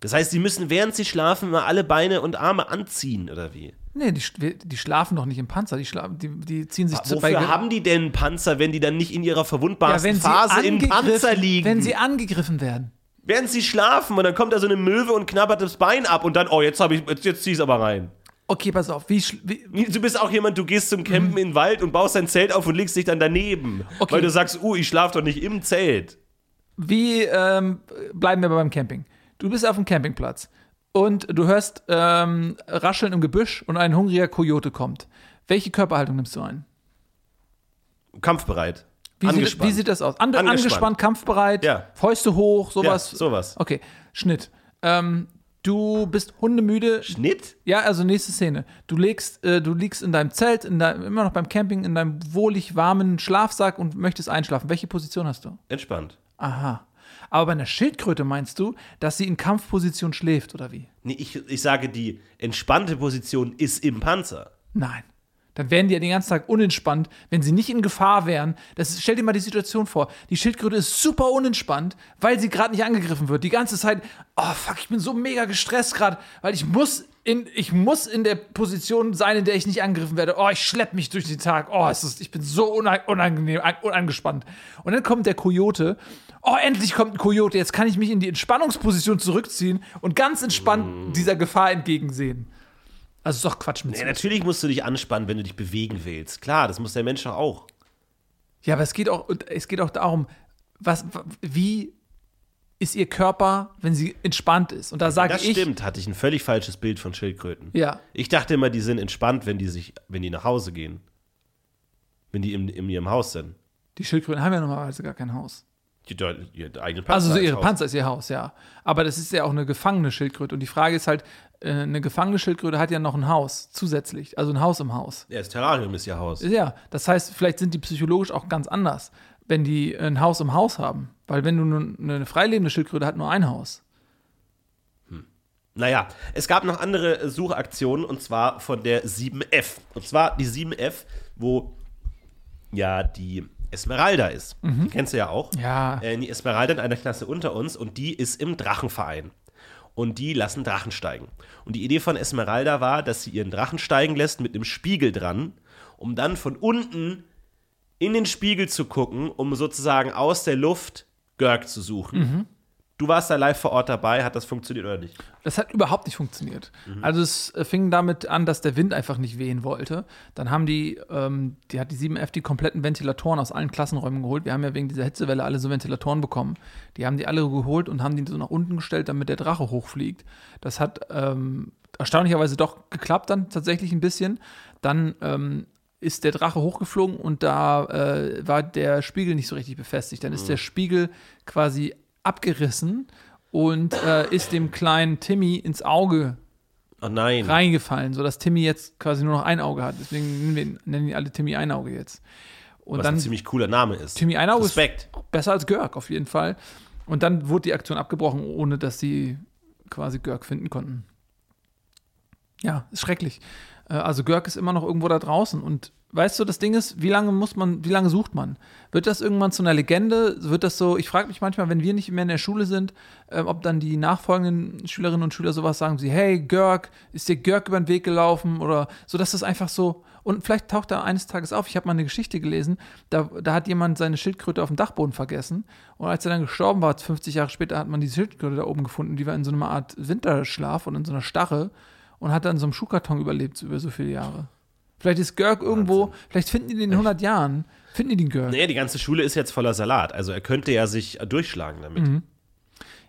Das heißt, sie müssen, während sie schlafen, mal alle Beine und Arme anziehen, oder wie? Nee, die, die schlafen doch nicht im Panzer, die, schlafen, die, die ziehen sich zu Wofür haben die denn einen Panzer, wenn die dann nicht in ihrer verwundbarsten Phase im Panzer liegen? Wenn sie angegriffen werden. Während sie schlafen und dann kommt da so eine Möwe und knabbert das Bein ab und dann, oh, jetzt, hab ich, jetzt, jetzt zieh ich's aber rein. Okay, pass auf, wie, wie Du bist auch jemand, du gehst zum Campen in den Wald und baust dein Zelt auf und legst dich dann daneben. Okay. Weil du sagst, uh, ich schlaf doch nicht im Zelt. Wie ähm, bleiben wir beim Camping? Du bist auf dem Campingplatz und du hörst ähm, Rascheln im Gebüsch und ein hungriger Kojote kommt. Welche Körperhaltung nimmst du ein? Kampfbereit. Wie, sieht, Angespannt. wie sieht das aus? An, Angespannt. angespannt. kampfbereit, Ja. Fäuste hoch, sowas. Ja, sowas. Okay, Schnitt. Ähm, du bist hundemüde. Schnitt? Ja, also nächste Szene. Du legst, äh, du liegst in deinem Zelt, in deinem, immer noch beim Camping, in deinem wohlig warmen Schlafsack und möchtest einschlafen. Welche Position hast du? Entspannt. Aha. Aber bei einer Schildkröte meinst du, dass sie in Kampfposition schläft, oder wie? Nee, ich, ich sage, die entspannte Position ist im Panzer. Nein. Dann wären die ja den ganzen Tag unentspannt, wenn sie nicht in Gefahr wären. Das stell dir mal die Situation vor. Die Schildkröte ist super unentspannt, weil sie gerade nicht angegriffen wird. Die ganze Zeit, oh fuck, ich bin so mega gestresst gerade, weil ich muss in, ich muss in der Position sein, in der ich nicht angegriffen werde. Oh, ich schlepp mich durch den Tag. Oh, es ist, ich bin so unang- unangenehm, an- unangespannt. Und dann kommt der Kojote. Oh, endlich kommt ein Kojote. Jetzt kann ich mich in die Entspannungsposition zurückziehen und ganz entspannt dieser Gefahr entgegensehen. Also ist doch Quatsch mit Nee, natürlich musst du dich anspannen, wenn du dich bewegen willst. Klar, das muss der Mensch auch. Ja, aber es geht auch, und es geht auch darum, was, wie ist ihr Körper, wenn sie entspannt ist? Und da sage Das ich, stimmt, hatte ich ein völlig falsches Bild von Schildkröten. ja, Ich dachte immer, die sind entspannt, wenn die sich, wenn die nach Hause gehen. Wenn die in, in ihrem Haus sind. die Schildkröten haben ja normalerweise gar kein Haus. Die, die, ihr eigenen Panzer Also so als ihre Haus. Panzer ist ihr Haus, ja. Aber das ist ja auch eine gefangene Schildkröte. Und die Frage ist halt, äh, eine gefangene Schildkröte hat ja noch ein Haus zusätzlich, also ein Haus im Haus. Ja, das Terrarium ist ihr Haus. Ja, das heißt, vielleicht sind die psychologisch auch ganz anders, wenn die ein Haus im Haus haben. Weil wenn du nun eine freilebende Schildkröte hat nur ein Haus. Naja, es gab noch andere Suchaktionen und zwar von der 7F. Und zwar die 7F, wo ja die Esmeralda ist. Die kennst du ja auch. Ja. Äh, die Esmeralda in einer Klasse unter uns und die ist im Drachenverein. Und die lassen Drachen steigen. Und die Idee von Esmeralda war, dass sie ihren Drachen steigen lässt mit einem Spiegel dran, um dann von unten in den Spiegel zu gucken, um sozusagen aus der Luft Görg zu suchen. Du warst da live vor Ort dabei, hat das funktioniert oder nicht? Das hat überhaupt nicht funktioniert. Also es äh, fing damit an, dass der Wind einfach nicht wehen wollte. Dann haben die, ähm, die hat die 7F die kompletten Ventilatoren aus allen Klassenräumen geholt. Wir haben ja wegen dieser Hitzewelle alle so Ventilatoren bekommen. Die haben die alle geholt und haben die so nach unten gestellt, damit der Drache hochfliegt. Das hat ähm, erstaunlicherweise doch geklappt dann tatsächlich ein bisschen. Dann ähm, ist der Drache hochgeflogen und da äh, war der Spiegel nicht so richtig befestigt. Dann ist der Spiegel quasi abgerissen und äh, ist dem kleinen Timmy ins Auge Oh nein. reingefallen, sodass Timmy jetzt quasi nur noch ein Auge hat. Deswegen nennen, wir, nennen die alle Timmy Einauge jetzt. Und Was dann ein ziemlich cooler Name ist. Timmy Einauge Respekt. ist besser als Görg auf jeden Fall. Und dann wurde die Aktion abgebrochen, ohne dass sie quasi Görg finden konnten. Ja, ist schrecklich. Äh, Also Görg ist immer noch irgendwo da draußen und weißt du, das Ding ist, wie lange muss man, wie lange sucht man? Wird das irgendwann zu einer Legende? Wird das so, ich frage mich manchmal, wenn wir nicht mehr in der Schule sind, äh, ob dann die nachfolgenden Schülerinnen und Schüler sowas sagen, sie, hey, Görg, ist dir Görg über den Weg gelaufen? Oder so, dass das einfach so, und vielleicht taucht er eines Tages auf. Ich habe mal eine Geschichte gelesen, da, da hat jemand seine Schildkröte auf dem Dachboden vergessen. Und als er dann gestorben war, 50 Jahre später, hat man die Schildkröte da oben gefunden. Die war in so einer Art Winterschlaf und in so einer Starre und hat dann so einem Schuhkarton überlebt über so viele Jahre. Vielleicht ist Görg irgendwo, vielleicht finden die den in 100 Jahren, finden die den Görg. Nee, die ganze Schule ist jetzt voller Salat. Also er könnte ja sich durchschlagen damit.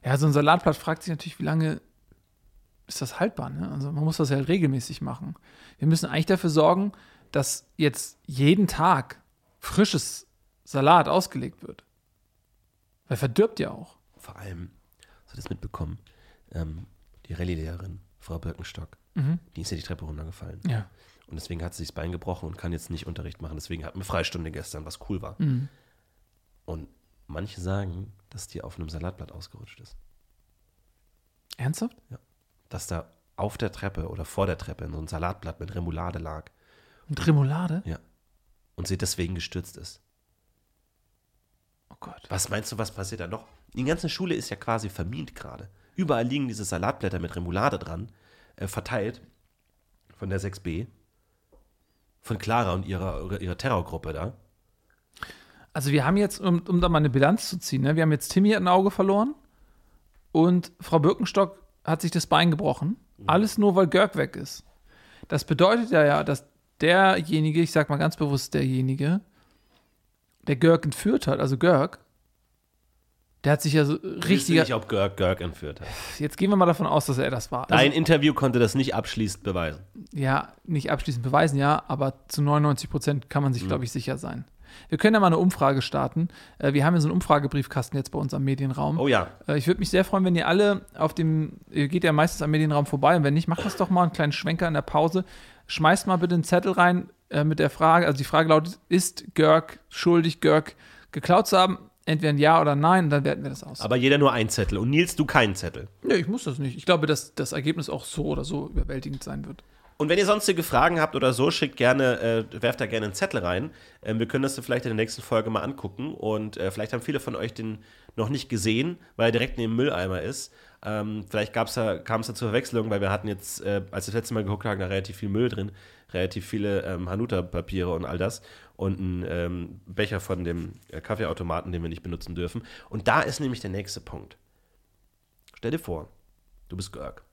Ja, so ein Salatblatt fragt sich natürlich, wie lange ist das haltbar? Ne? Also man muss das ja regelmäßig machen. Wir müssen eigentlich dafür sorgen, dass jetzt jeden Tag frisches Salat ausgelegt wird. Weil verdirbt ja auch. Vor allem, hast du das mitbekommen? Ähm, die Rallye-Lehrerin, Frau Birkenstock, die ist ja die Treppe runtergefallen. Ja. Und deswegen hat sie sich das Bein gebrochen und kann jetzt nicht Unterricht machen. Deswegen hatten wir Freistunde gestern, was cool war. Mhm. Und manche sagen, dass die auf einem Salatblatt ausgerutscht ist. Ernsthaft? Dass da auf der Treppe oder vor der Treppe so ein Salatblatt mit Remoulade lag. Und Remoulade? Ja. Und sie deswegen gestürzt ist. Oh Gott. Was meinst du, was passiert da noch? Die ganze Schule ist ja quasi vermint gerade. Überall liegen diese Salatblätter mit Remoulade dran, äh, verteilt von der 6b. Von Clara und ihrer, ihrer Terrorgruppe da. Also wir haben jetzt, um, um da mal eine Bilanz zu ziehen, ne? wir haben jetzt Timmy ein Auge verloren und Frau Birkenstock hat sich das Bein gebrochen. Alles nur, weil Görg weg ist. Das bedeutet ja, ja, dass derjenige, ich sag mal ganz bewusst derjenige, der Görg entführt hat, also Görg, der hat sich ja so Richtig. nicht, ob Görg Görg entführt hat. Jetzt gehen wir mal davon aus, dass er das war. Dein Also, Interview konnte das nicht abschließend beweisen. ja, nicht abschließend beweisen, ja, aber zu 99 Prozent kann man sich, glaube ich, sicher sein. Wir können ja mal eine Umfrage starten. Äh, Wir haben ja so einen Umfragebriefkasten jetzt bei uns am Medienraum. Oh ja. Äh, Ich würde mich sehr freuen, wenn ihr alle auf dem, ihr geht ja meistens am Medienraum vorbei und wenn nicht, macht das doch mal einen kleinen Schwenker in der Pause. Schmeißt mal bitte einen Zettel rein äh, mit der Frage, also die Frage lautet, ist Görg schuldig, Görg geklaut zu haben? Entweder ein Ja oder Nein, und dann werten wir das aus. Aber jeder nur ein Zettel. Und Nils, du keinen Zettel. nee, ich muss das nicht. Ich glaube, dass das Ergebnis auch so oder so überwältigend sein wird. Und wenn ihr sonstige Fragen habt oder so, schickt gerne, äh, werft da gerne einen Zettel rein. Ähm, wir können das dann vielleicht in der nächsten Folge mal angucken. Und äh, vielleicht haben viele von euch den noch nicht gesehen, weil er direkt neben dem Mülleimer ist. Ähm, vielleicht gab's da, kam es da zur Verwechslung, weil wir hatten jetzt, äh, als wir das letzte Mal geguckt haben, da relativ viel Müll drin, relativ viele ähm, Hanuta-Papiere und all das. Und ein ähm, Becher von dem äh, Kaffeeautomaten, den wir nicht benutzen dürfen. Und da ist nämlich der nächste Punkt. Stell dir vor, du bist Görg.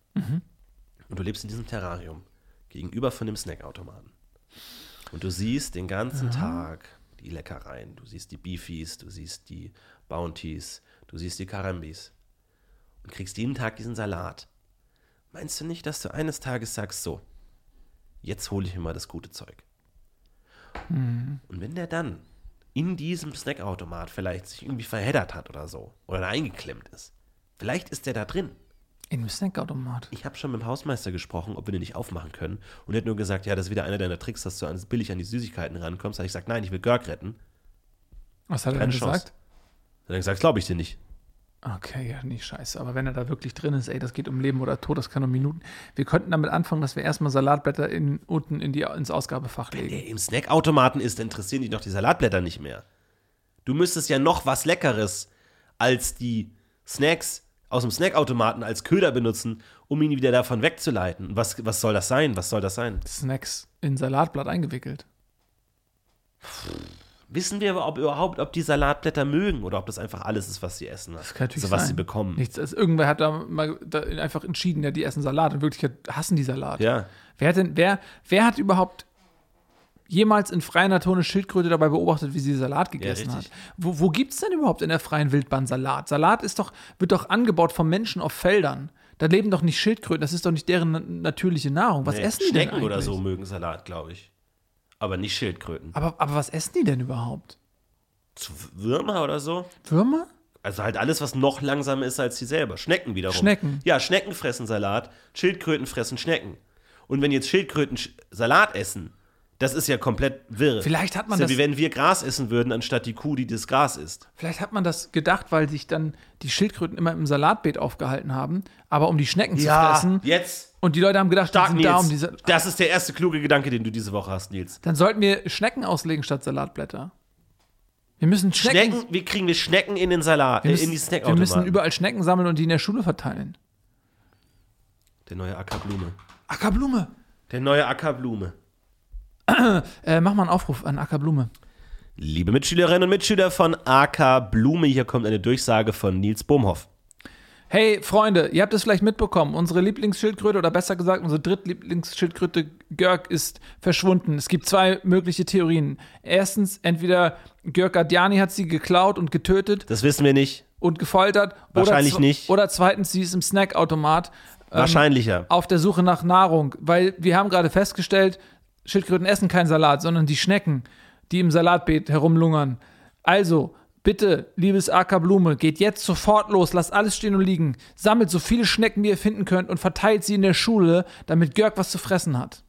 Und du lebst in diesem Terrarium gegenüber von dem Snackautomaten. Und du siehst den ganzen Tag die Leckereien. Du siehst die Beefies, du siehst die Bounties, du siehst die Karambis. Und kriegst jeden Tag diesen Salat. Meinst du nicht, dass du eines Tages sagst, so, jetzt hole ich mir mal das gute Zeug? Und wenn der dann in diesem Snackautomat vielleicht sich irgendwie verheddert hat oder so, oder da eingeklemmt ist, vielleicht ist der da drin. In einem Snackautomat. Ich habe schon mit dem Hausmeister gesprochen, ob wir den nicht aufmachen können. Und er hat nur gesagt, ja, das ist wieder einer deiner Tricks, dass du an- billig an die Süßigkeiten rankommst. Da habe ich gesagt, nein, ich will Görg retten. Was hat er Keine denn Chance. gesagt? Dann hat er gesagt, glaube ich dir nicht. Okay, ja, nicht scheiße. Aber wenn er da wirklich drin ist, ey, das geht um Leben oder Tod, das kann um Minuten. Wir könnten damit anfangen, dass wir erstmal Salatblätter in, unten in die, ins Ausgabefach Wenn legen. der im Snackautomaten ist, interessieren dich doch die Salatblätter nicht mehr. Du müsstest ja noch was Leckeres als die Snacks aus dem Snackautomaten als Köder benutzen, um ihn wieder davon wegzuleiten. Was, was soll das sein? Was soll das sein? Snacks in Salatblatt eingewickelt. Wissen wir aber ob, überhaupt, ob die Salatblätter mögen oder ob das einfach alles ist, was sie essen? Das kann natürlich also, was sein. sie bekommen. Nichts, also irgendwer hat da mal da einfach entschieden, ja, die essen Salat. In Wirklichkeit hassen die Salat. Ja. Wer hat denn, wer, wer hat überhaupt jemals in freier Natur eine Schildkröte dabei beobachtet, wie sie Salat gegessen hat? richtig. Wo, wo gibt es denn überhaupt in der freien Wildbahn Salat? Salat ist doch, wird doch angebaut von Menschen auf Feldern. Da leben doch nicht Schildkröten, das ist doch nicht deren na- natürliche Nahrung. Was Nee, essen die denn Schnecken eigentlich? oder so mögen Salat, glaube ich. Aber nicht Schildkröten. Aber, aber was essen die denn überhaupt? Zu Würmer oder so? Würmer? Also halt alles, was noch langsamer ist als sie selber. Schnecken wiederum. Schnecken. Ja, Schnecken fressen Salat, Schildkröten fressen Schnecken. Und wenn jetzt Schildkröten Sch Salat essen, Das ist ja komplett wirr. Vielleicht hat man das ist das- ja wie wenn wir Gras essen würden, anstatt die Kuh, die das Gras isst. Vielleicht hat man das gedacht, weil sich dann die Schildkröten immer im Salatbeet aufgehalten haben, aber um die Schnecken zu fressen. jetzt. Und die Leute haben gedacht, die Stark, sind Nils. da um diese. das ist der erste kluge Gedanke, den du diese Woche hast, Nils. Dann sollten wir Schnecken auslegen statt Salatblätter. Wir müssen Schnecken. Schnecken, wie kriegen wir Schnecken in den Salat, wir äh, müssen, in die wir Snackautomaten? müssen überall Schnecken sammeln und die in der Schule verteilen. Der neue Ackerblume. Ackerblume. Der neue Ackerblume. Äh, mach mal einen Aufruf an Ackerblume. Liebe Mitschülerinnen und Mitschüler von AK Blume, hier kommt eine Durchsage von Nils Bohmhoff. Hey Freunde, ihr habt es vielleicht mitbekommen, unsere Lieblingsschildkröte oder besser gesagt unsere drittlieblingsschildkröte Görg ist verschwunden. Es gibt zwei mögliche Theorien. Erstens, entweder Görg Gardiani hat sie geklaut und getötet Das wissen wir nicht. und gefoltert. Wahrscheinlich oder nicht. Oder zweitens, sie ist im Snackautomat Wahrscheinlicher. auf der Suche nach Nahrung, weil wir haben gerade festgestellt, Schildkröten essen keinen Salat, sondern die Schnecken, die im Salatbeet herumlungern. Also, bitte, liebes AK Blume, geht jetzt sofort los, lasst alles stehen und liegen, sammelt so viele Schnecken, wie ihr finden könnt und verteilt sie in der Schule, damit Görg was zu fressen hat.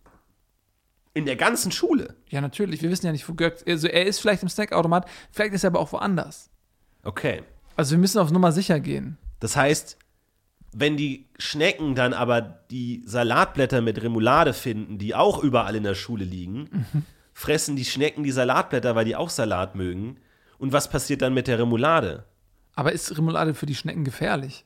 In der ganzen Schule. Ja, natürlich, wir wissen ja nicht, wo Görg, also er ist vielleicht im Snackautomat, vielleicht ist er aber auch woanders. Okay. Also wir müssen auf Nummer sicher gehen. Das heißt, wenn die Schnecken dann aber die Salatblätter mit Remoulade finden, die auch überall in der Schule liegen, fressen die Schnecken die Salatblätter, weil die auch Salat mögen. Und was passiert dann mit der Remoulade? Aber ist Remoulade für die Schnecken gefährlich?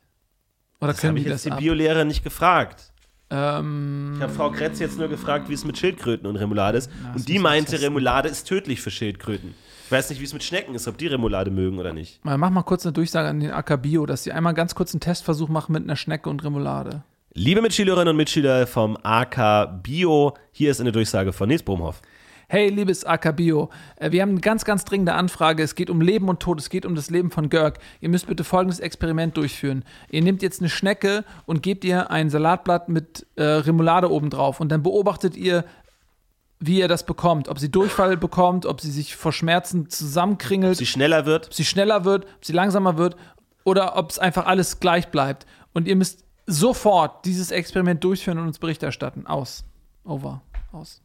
Oder Das können habe die ich das jetzt die ab? Biolehrer nicht gefragt. Ähm, Ich habe Frau Kretz jetzt nur gefragt, wie es mit Schildkröten und Remoulade ist. das und die meinte. Remoulade ist tödlich für Schildkröten. Ich weiß nicht, wie es mit Schnecken ist, ob die Remoulade mögen oder nicht. Mal, Mach mal kurz eine Durchsage an den AK Bio, dass sie einmal ganz kurz einen Testversuch machen mit einer Schnecke und Remoulade. Liebe Mitschülerinnen und Mitschüler vom AK Bio, hier ist eine Durchsage von Nils Bromhoff. Hey, liebes AK Bio, äh, wir haben eine ganz, ganz dringende Anfrage. Es geht um Leben und Tod, es geht um das Leben von Görg. Ihr müsst bitte folgendes Experiment durchführen. Ihr nehmt jetzt eine Schnecke und gebt ihr ein Salatblatt mit äh, Remoulade obendrauf und dann beobachtet ihr, wie ihr das bekommt. Ob sie Durchfall bekommt, ob sie sich vor Schmerzen zusammenkringelt. Sie schneller wird. ob sie schneller wird, ob sie langsamer wird oder ob es einfach alles gleich bleibt. Und ihr müsst sofort dieses Experiment durchführen und uns Bericht erstatten. Aus. Over. Aus.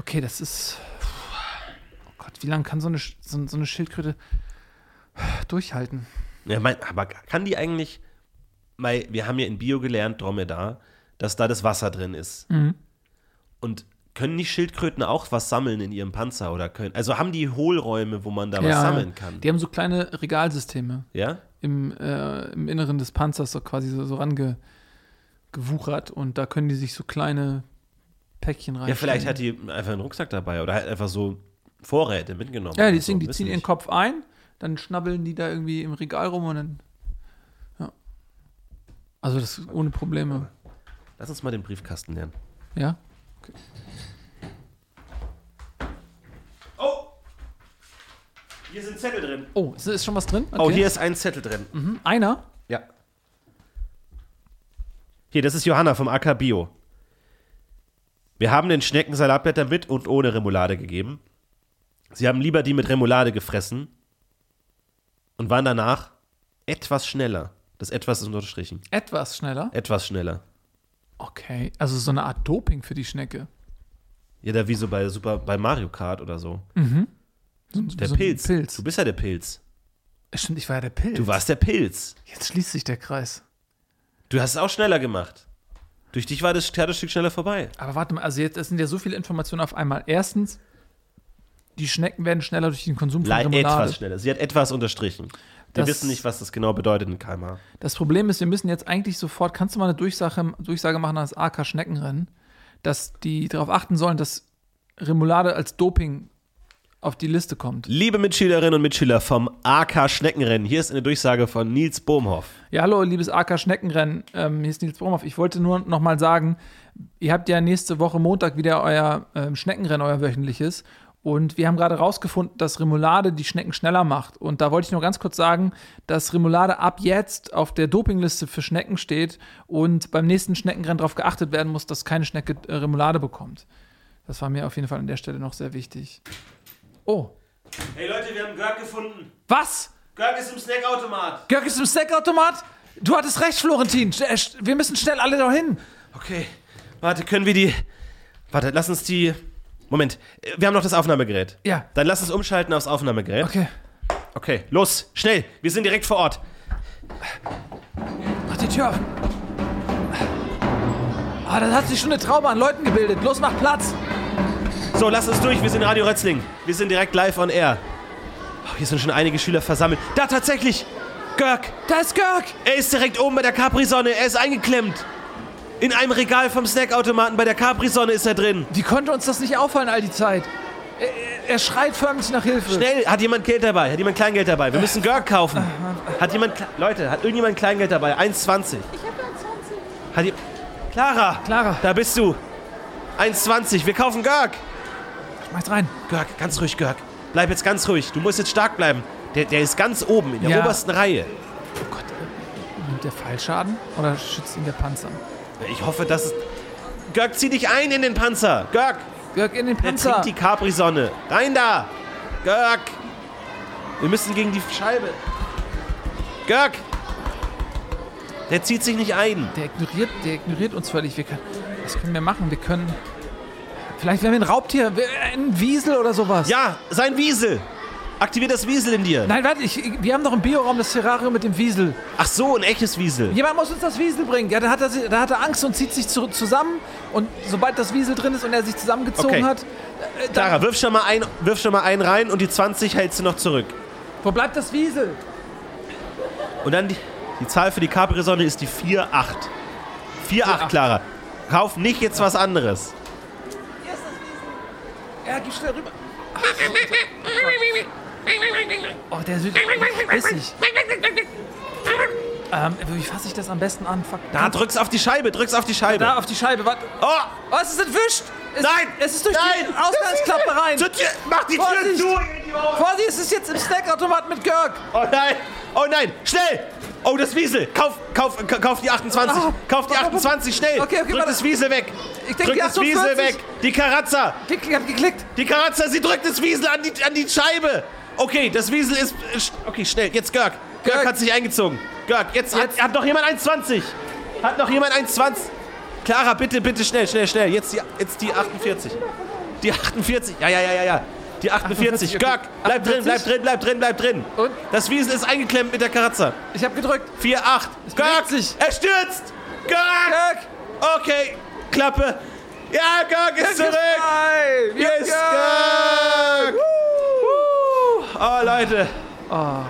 Okay, das ist. Oh Gott, wie lange kann so eine, so, so eine Schildkröte durchhalten? Ja, mein, aber kann die eigentlich, weil wir haben ja in Bio gelernt, Dromedar, dass da das Wasser drin ist. Und können die Schildkröten auch was sammeln in ihrem Panzer oder können, also haben die Hohlräume, wo man da was sammeln kann? Die haben so kleine Regalsysteme Ja? im, äh, im Inneren des Panzers so quasi so, so rangewuchert und da können die sich so kleine Päckchen rein. Ja, vielleicht hat die einfach einen Rucksack dabei oder halt einfach so Vorräte mitgenommen. Ja, ziehen, so, die ziehen ihren. Kopf ein, dann schnabbeln die da irgendwie im Regal rum und dann. Ja. Also das ist ohne Probleme. Lass uns mal den Briefkasten lernen. Ja? Oh! Hier sind Zettel drin. Oh, ist, ist schon was drin? Oh, hier ist ein Zettel drin. Mhm. Einer? Ja. Hier, das ist Johanna vom AK Bio. Wir haben den Schnecken Salatblätter mit und ohne Remoulade gegeben. Sie haben lieber die mit Remoulade gefressen und waren danach etwas schneller. Das etwas ist unterstrichen. Etwas schneller. Etwas schneller. Okay. Also so eine Art Doping für die Schnecke. Ja, da wie so bei Super bei Mario Kart oder so. So, Der so Pilz. Pilz. Du bist ja der Pilz. Stimmt, ich war ja der Pilz. Du warst der Pilz. Jetzt schließt sich der Kreis. Du hast es auch schneller gemacht. Durch dich war das Theaterstück schneller vorbei. Aber warte mal, also jetzt das sind ja so viele Informationen auf einmal. Erstens, die Schnecken werden schneller durch den Konsum von Le Remoulade. etwas schneller. Sie hat etwas unterstrichen. Wir Das- wissen nicht, was das genau bedeutet in kmh. Das Problem ist, wir müssen jetzt eigentlich sofort, kannst du mal eine Durchsage, Durchsage machen an das AK Schneckenrennen, dass die darauf achten sollen, dass Remoulade als Doping auf die Liste kommt. Liebe Mitschülerinnen und Mitschüler vom AK Schneckenrennen, hier ist eine Durchsage von Nils Bohmhoff. Ja, hallo, liebes AK Schneckenrennen. Ähm, hier ist Nils Bromhoff. Ich wollte nur noch mal sagen, ihr habt ja nächste Woche Montag wieder euer ähm, Schneckenrennen, euer wöchentliches. Und wir haben gerade rausgefunden, dass Remoulade die Schnecken schneller macht. Und da wollte ich nur ganz kurz sagen, dass Remoulade ab jetzt auf der Dopingliste für Schnecken steht und beim nächsten Schneckenrennen darauf geachtet werden muss, dass keine Schnecke äh, Remoulade bekommt. Das war mir auf jeden Fall an der Stelle noch sehr wichtig. Oh, Hey Leute, wir haben Görg gefunden. was? Görg ist im Snackautomat. Görg ist im Snackautomat? Du hattest recht, Florentin. Äh, Wir müssen schnell alle dahin. Okay, warte, können wir die. Warte, lass uns die. Moment, äh, wir haben noch das Aufnahmegerät. Ja. Dann lass uns umschalten aufs Aufnahmegerät. Okay. Okay, los, schnell. Wir sind direkt vor Ort. Mach die Tür auf. Ah, da hat sich schon eine Traube an Leuten gebildet. Los, mach Platz. So, lass uns durch. Wir sind Radio Rötzling. Wir sind direkt live on air. Oh, hier sind schon einige Schüler versammelt. Da tatsächlich! Görg! Da ist Görg. Er ist direkt oben bei der Capri-Sonne. Er ist eingeklemmt. In einem Regal vom Snackautomaten bei der Capri-Sonne ist er drin. Wie konnte uns das nicht auffallen all die Zeit? Er, er- schreit förmlich nach Hilfe. Schnell, hat jemand Geld dabei? Hat jemand Kleingeld dabei? Wir müssen Görg kaufen. Hat jemand, Leute, hat irgendjemand Kleingeld dabei? 1,20. Ich habe 1,20. Hat die, Clara, Clara. da bist du. 1,20. Wir kaufen Görg. Schmeiß rein. Görg, ganz ruhig, Görg. Bleib jetzt ganz ruhig. Du musst jetzt stark bleiben. Der, der ist ganz oben, in der Ja. obersten Reihe. Oh Gott. äh, Nimmt der Fallschaden? Oder schützt ihn der Panzer? Ich hoffe, dass es... Görg, zieh dich ein in den Panzer. Görg, Görg in den Panzer. trinkt die Capri-Sonne. Rein da. Görg. Wir müssen gegen die Scheibe. Görg. Der zieht sich nicht ein. Der ignoriert, der ignoriert uns völlig. Wir können, was können wir machen? Wir können. Vielleicht werden wir ein Raubtier, wir- ein Wiesel oder sowas. Ja, sein Wiesel. Aktivier das Wiesel in dir. Nein, warte, ich, wir haben doch im Bioraum das Terrarium mit dem Wiesel. Ach so, ein echtes Wiesel. Jemand muss uns das Wiesel bringen. Ja, da hat er, da hat er Angst und zieht sich zu, zusammen. Und sobald das Wiesel drin ist und er sich zusammengezogen Okay. hat, äh, dann, Clara, wirf schon, mal ein, wirf schon mal einen rein und die 20 hältst du noch zurück. wo bleibt das Wiesel? Und dann die, die Zahl für die Capri-Sonne ist die 4-8. 4-8, Clara. Kauf nicht jetzt was anderes. Ja, geh schnell rüber. Ach, Oh, der wird bissig. Ähm, wie fasse ich das am besten an? Fuck. Da, drück's auf die Scheibe, drück's auf die Scheibe. Da auf die Scheibe. Warte. Oh! Oh, es ist entwischt. Es, Nein! Es ist durch Nein! die Ausgangsklappe rein. Mach die Tür Vorsicht! zu! Vorsicht, es ist jetzt im Snackautomat mit Görg. Oh nein! Oh nein! Schnell! Oh, das Wiesel! Kauf, kauf, ka- kauf die 28! Ah. kauf die 28, schnell! Okay, okay, Drück das Wiesel weg! Ich denk, Drück das Wiesel 48. weg! Die Karazza! Klick, ich hab geklickt. Die Karazza, sie drückt das Wiesel an die, an die Scheibe! Okay, das Wiesel ist. ist- Okay, schnell, jetzt Görg. Görg Görg. hat sich eingezogen. Görg, jetzt, Jetzt. Hat, hat noch jemand 1,20? Hat noch jemand 1,20? Clara, bitte, bitte, schnell, schnell, schnell. Jetzt die, jetzt die 48. Die 48. Ja, ja, ja, ja, ja. Die 48. 48, okay. Görg, bleib drin, 48. bleib drin, bleib drin, bleib drin. Und? Das Wiesel ist eingeklemmt mit der Karazza. Ich hab gedrückt. 4, 8. Görg, sich. er stürzt. Görg. Görg. Okay, Klappe. Ja, Görg ist zurück. Yes, haben Görg. Görg. Oh, Leute. Oh,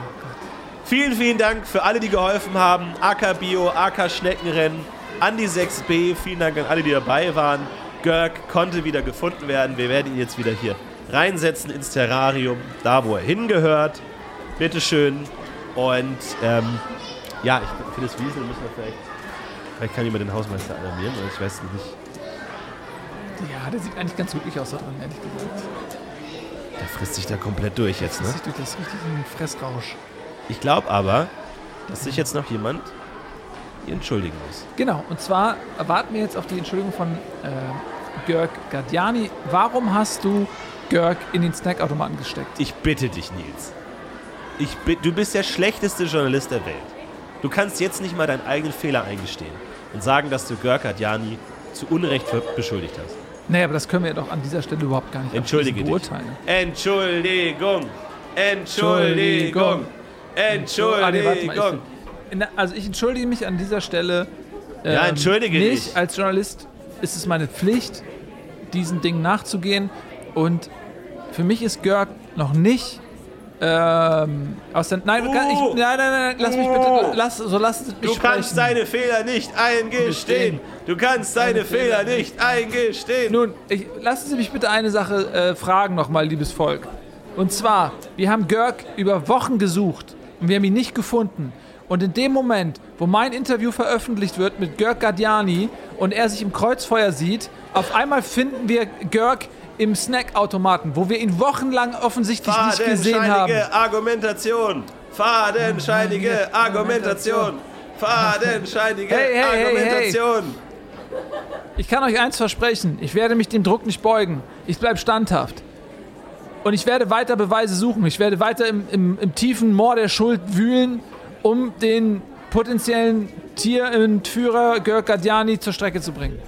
Vielen, vielen Dank für alle, die geholfen haben. AK Bio, AK Schneckenrennen, Andi 6B. Vielen Dank an alle, die dabei waren. Görg konnte wieder gefunden werden. Wir werden ihn jetzt wieder hier reinsetzen ins Terrarium, da wo er hingehört. Bitteschön. Und ähm, ja, ich, für das Wiesel müssen wir vielleicht. Vielleicht kann jemand den Hausmeister alarmieren, oder ich weiß nicht. Ja, der sieht eigentlich ganz glücklich aus da drin, ehrlich gesagt. Der frisst sich da komplett durch jetzt, ne? Das ist durch das richtig ein Fressrausch. Ich glaube aber, dass sich jetzt noch jemand entschuldigen muss. Genau, und zwar warten wir jetzt auf die Entschuldigung von äh, Görg Gardiani. Warum hast du Görg in den Snackautomaten gesteckt? Ich bitte dich, Nils. Ich du bist der schlechteste Journalist der Welt. Du kannst jetzt nicht mal deinen eigenen Fehler eingestehen und sagen, dass du Görg Adjani zu Unrecht beschuldigt hast. Naja, aber das können wir doch an dieser Stelle überhaupt gar nicht Entschuldige dich. abschließend beurteilen. Entschuldigung! Entschuldigung! Ah, nee, warte mal, Entschuldigung! Also ich entschuldige mich an dieser Stelle. ähm, Ja, entschuldige nicht. dich. Als Journalist ist es meine Pflicht, diesen Dingen nachzugehen. Und für mich ist Görg noch nicht ähm, aus der. Nein, Uh. ich, nein, nein, nein, lass mich bitte. Uh. Lass, so lass mich Du kannst sprechen. deine Fehler nicht eingestehen! Du kannst deine Deine Fehler Fehler nicht eingestehen! Nun, ich, lassen Sie mich bitte eine Sache äh, fragen nochmal, liebes Volk. Und zwar, wir haben Görg über Wochen gesucht und wir haben ihn nicht gefunden. Und in dem Moment, wo mein Interview veröffentlicht wird mit Görg Gardiani und er sich im Kreuzfeuer sieht, auf einmal finden wir Görg im Snackautomaten, wo wir ihn wochenlang offensichtlich nicht gesehen haben. Fadenscheinige Argumentation. Fadenscheinige Argumentation. Fadenscheinige Hey, hey, hey, Argumentation. Ich kann euch eins versprechen, ich werde mich dem Druck nicht beugen. Ich bleibe standhaft. Und ich werde weiter Beweise suchen. Ich werde weiter im, im, im tiefen Moor der Schuld wühlen, um den potenziellen Tierentführer Görg Gardiani zur Strecke zu bringen.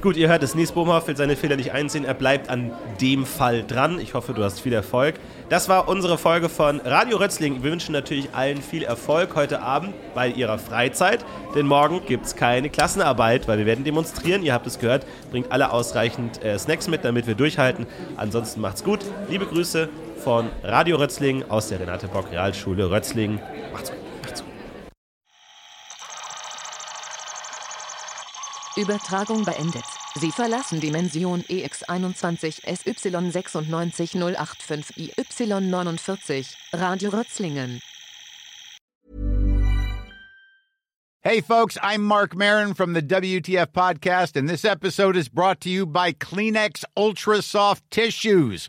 Gut, ihr hört es, Nies Bohmhoff will seine Fehler nicht einsehen. Er bleibt an dem Fall dran. Ich hoffe, du hast viel Erfolg. Das war unsere Folge von Radio Rötzling. Wir wünschen natürlich allen viel Erfolg heute Abend bei ihrer Freizeit, denn morgen gibt es keine Klassenarbeit, weil wir werden demonstrieren. Ihr habt es gehört. Bringt alle ausreichend äh, Snacks mit, damit wir durchhalten. Ansonsten macht's gut. Liebe Grüße von Radio Rötzling aus der Renate Bock Realschule Rötzling. Macht's gut. Macht's gut. Übertragung beendet. Sie verlassen Dimension E EX21 SY96085 IY49 Radio Rötzlingen. Hey, folks, I'm Mark Marin from the WTF Podcast, and this episode is brought to you by Kleenex Ultra Soft Tissues,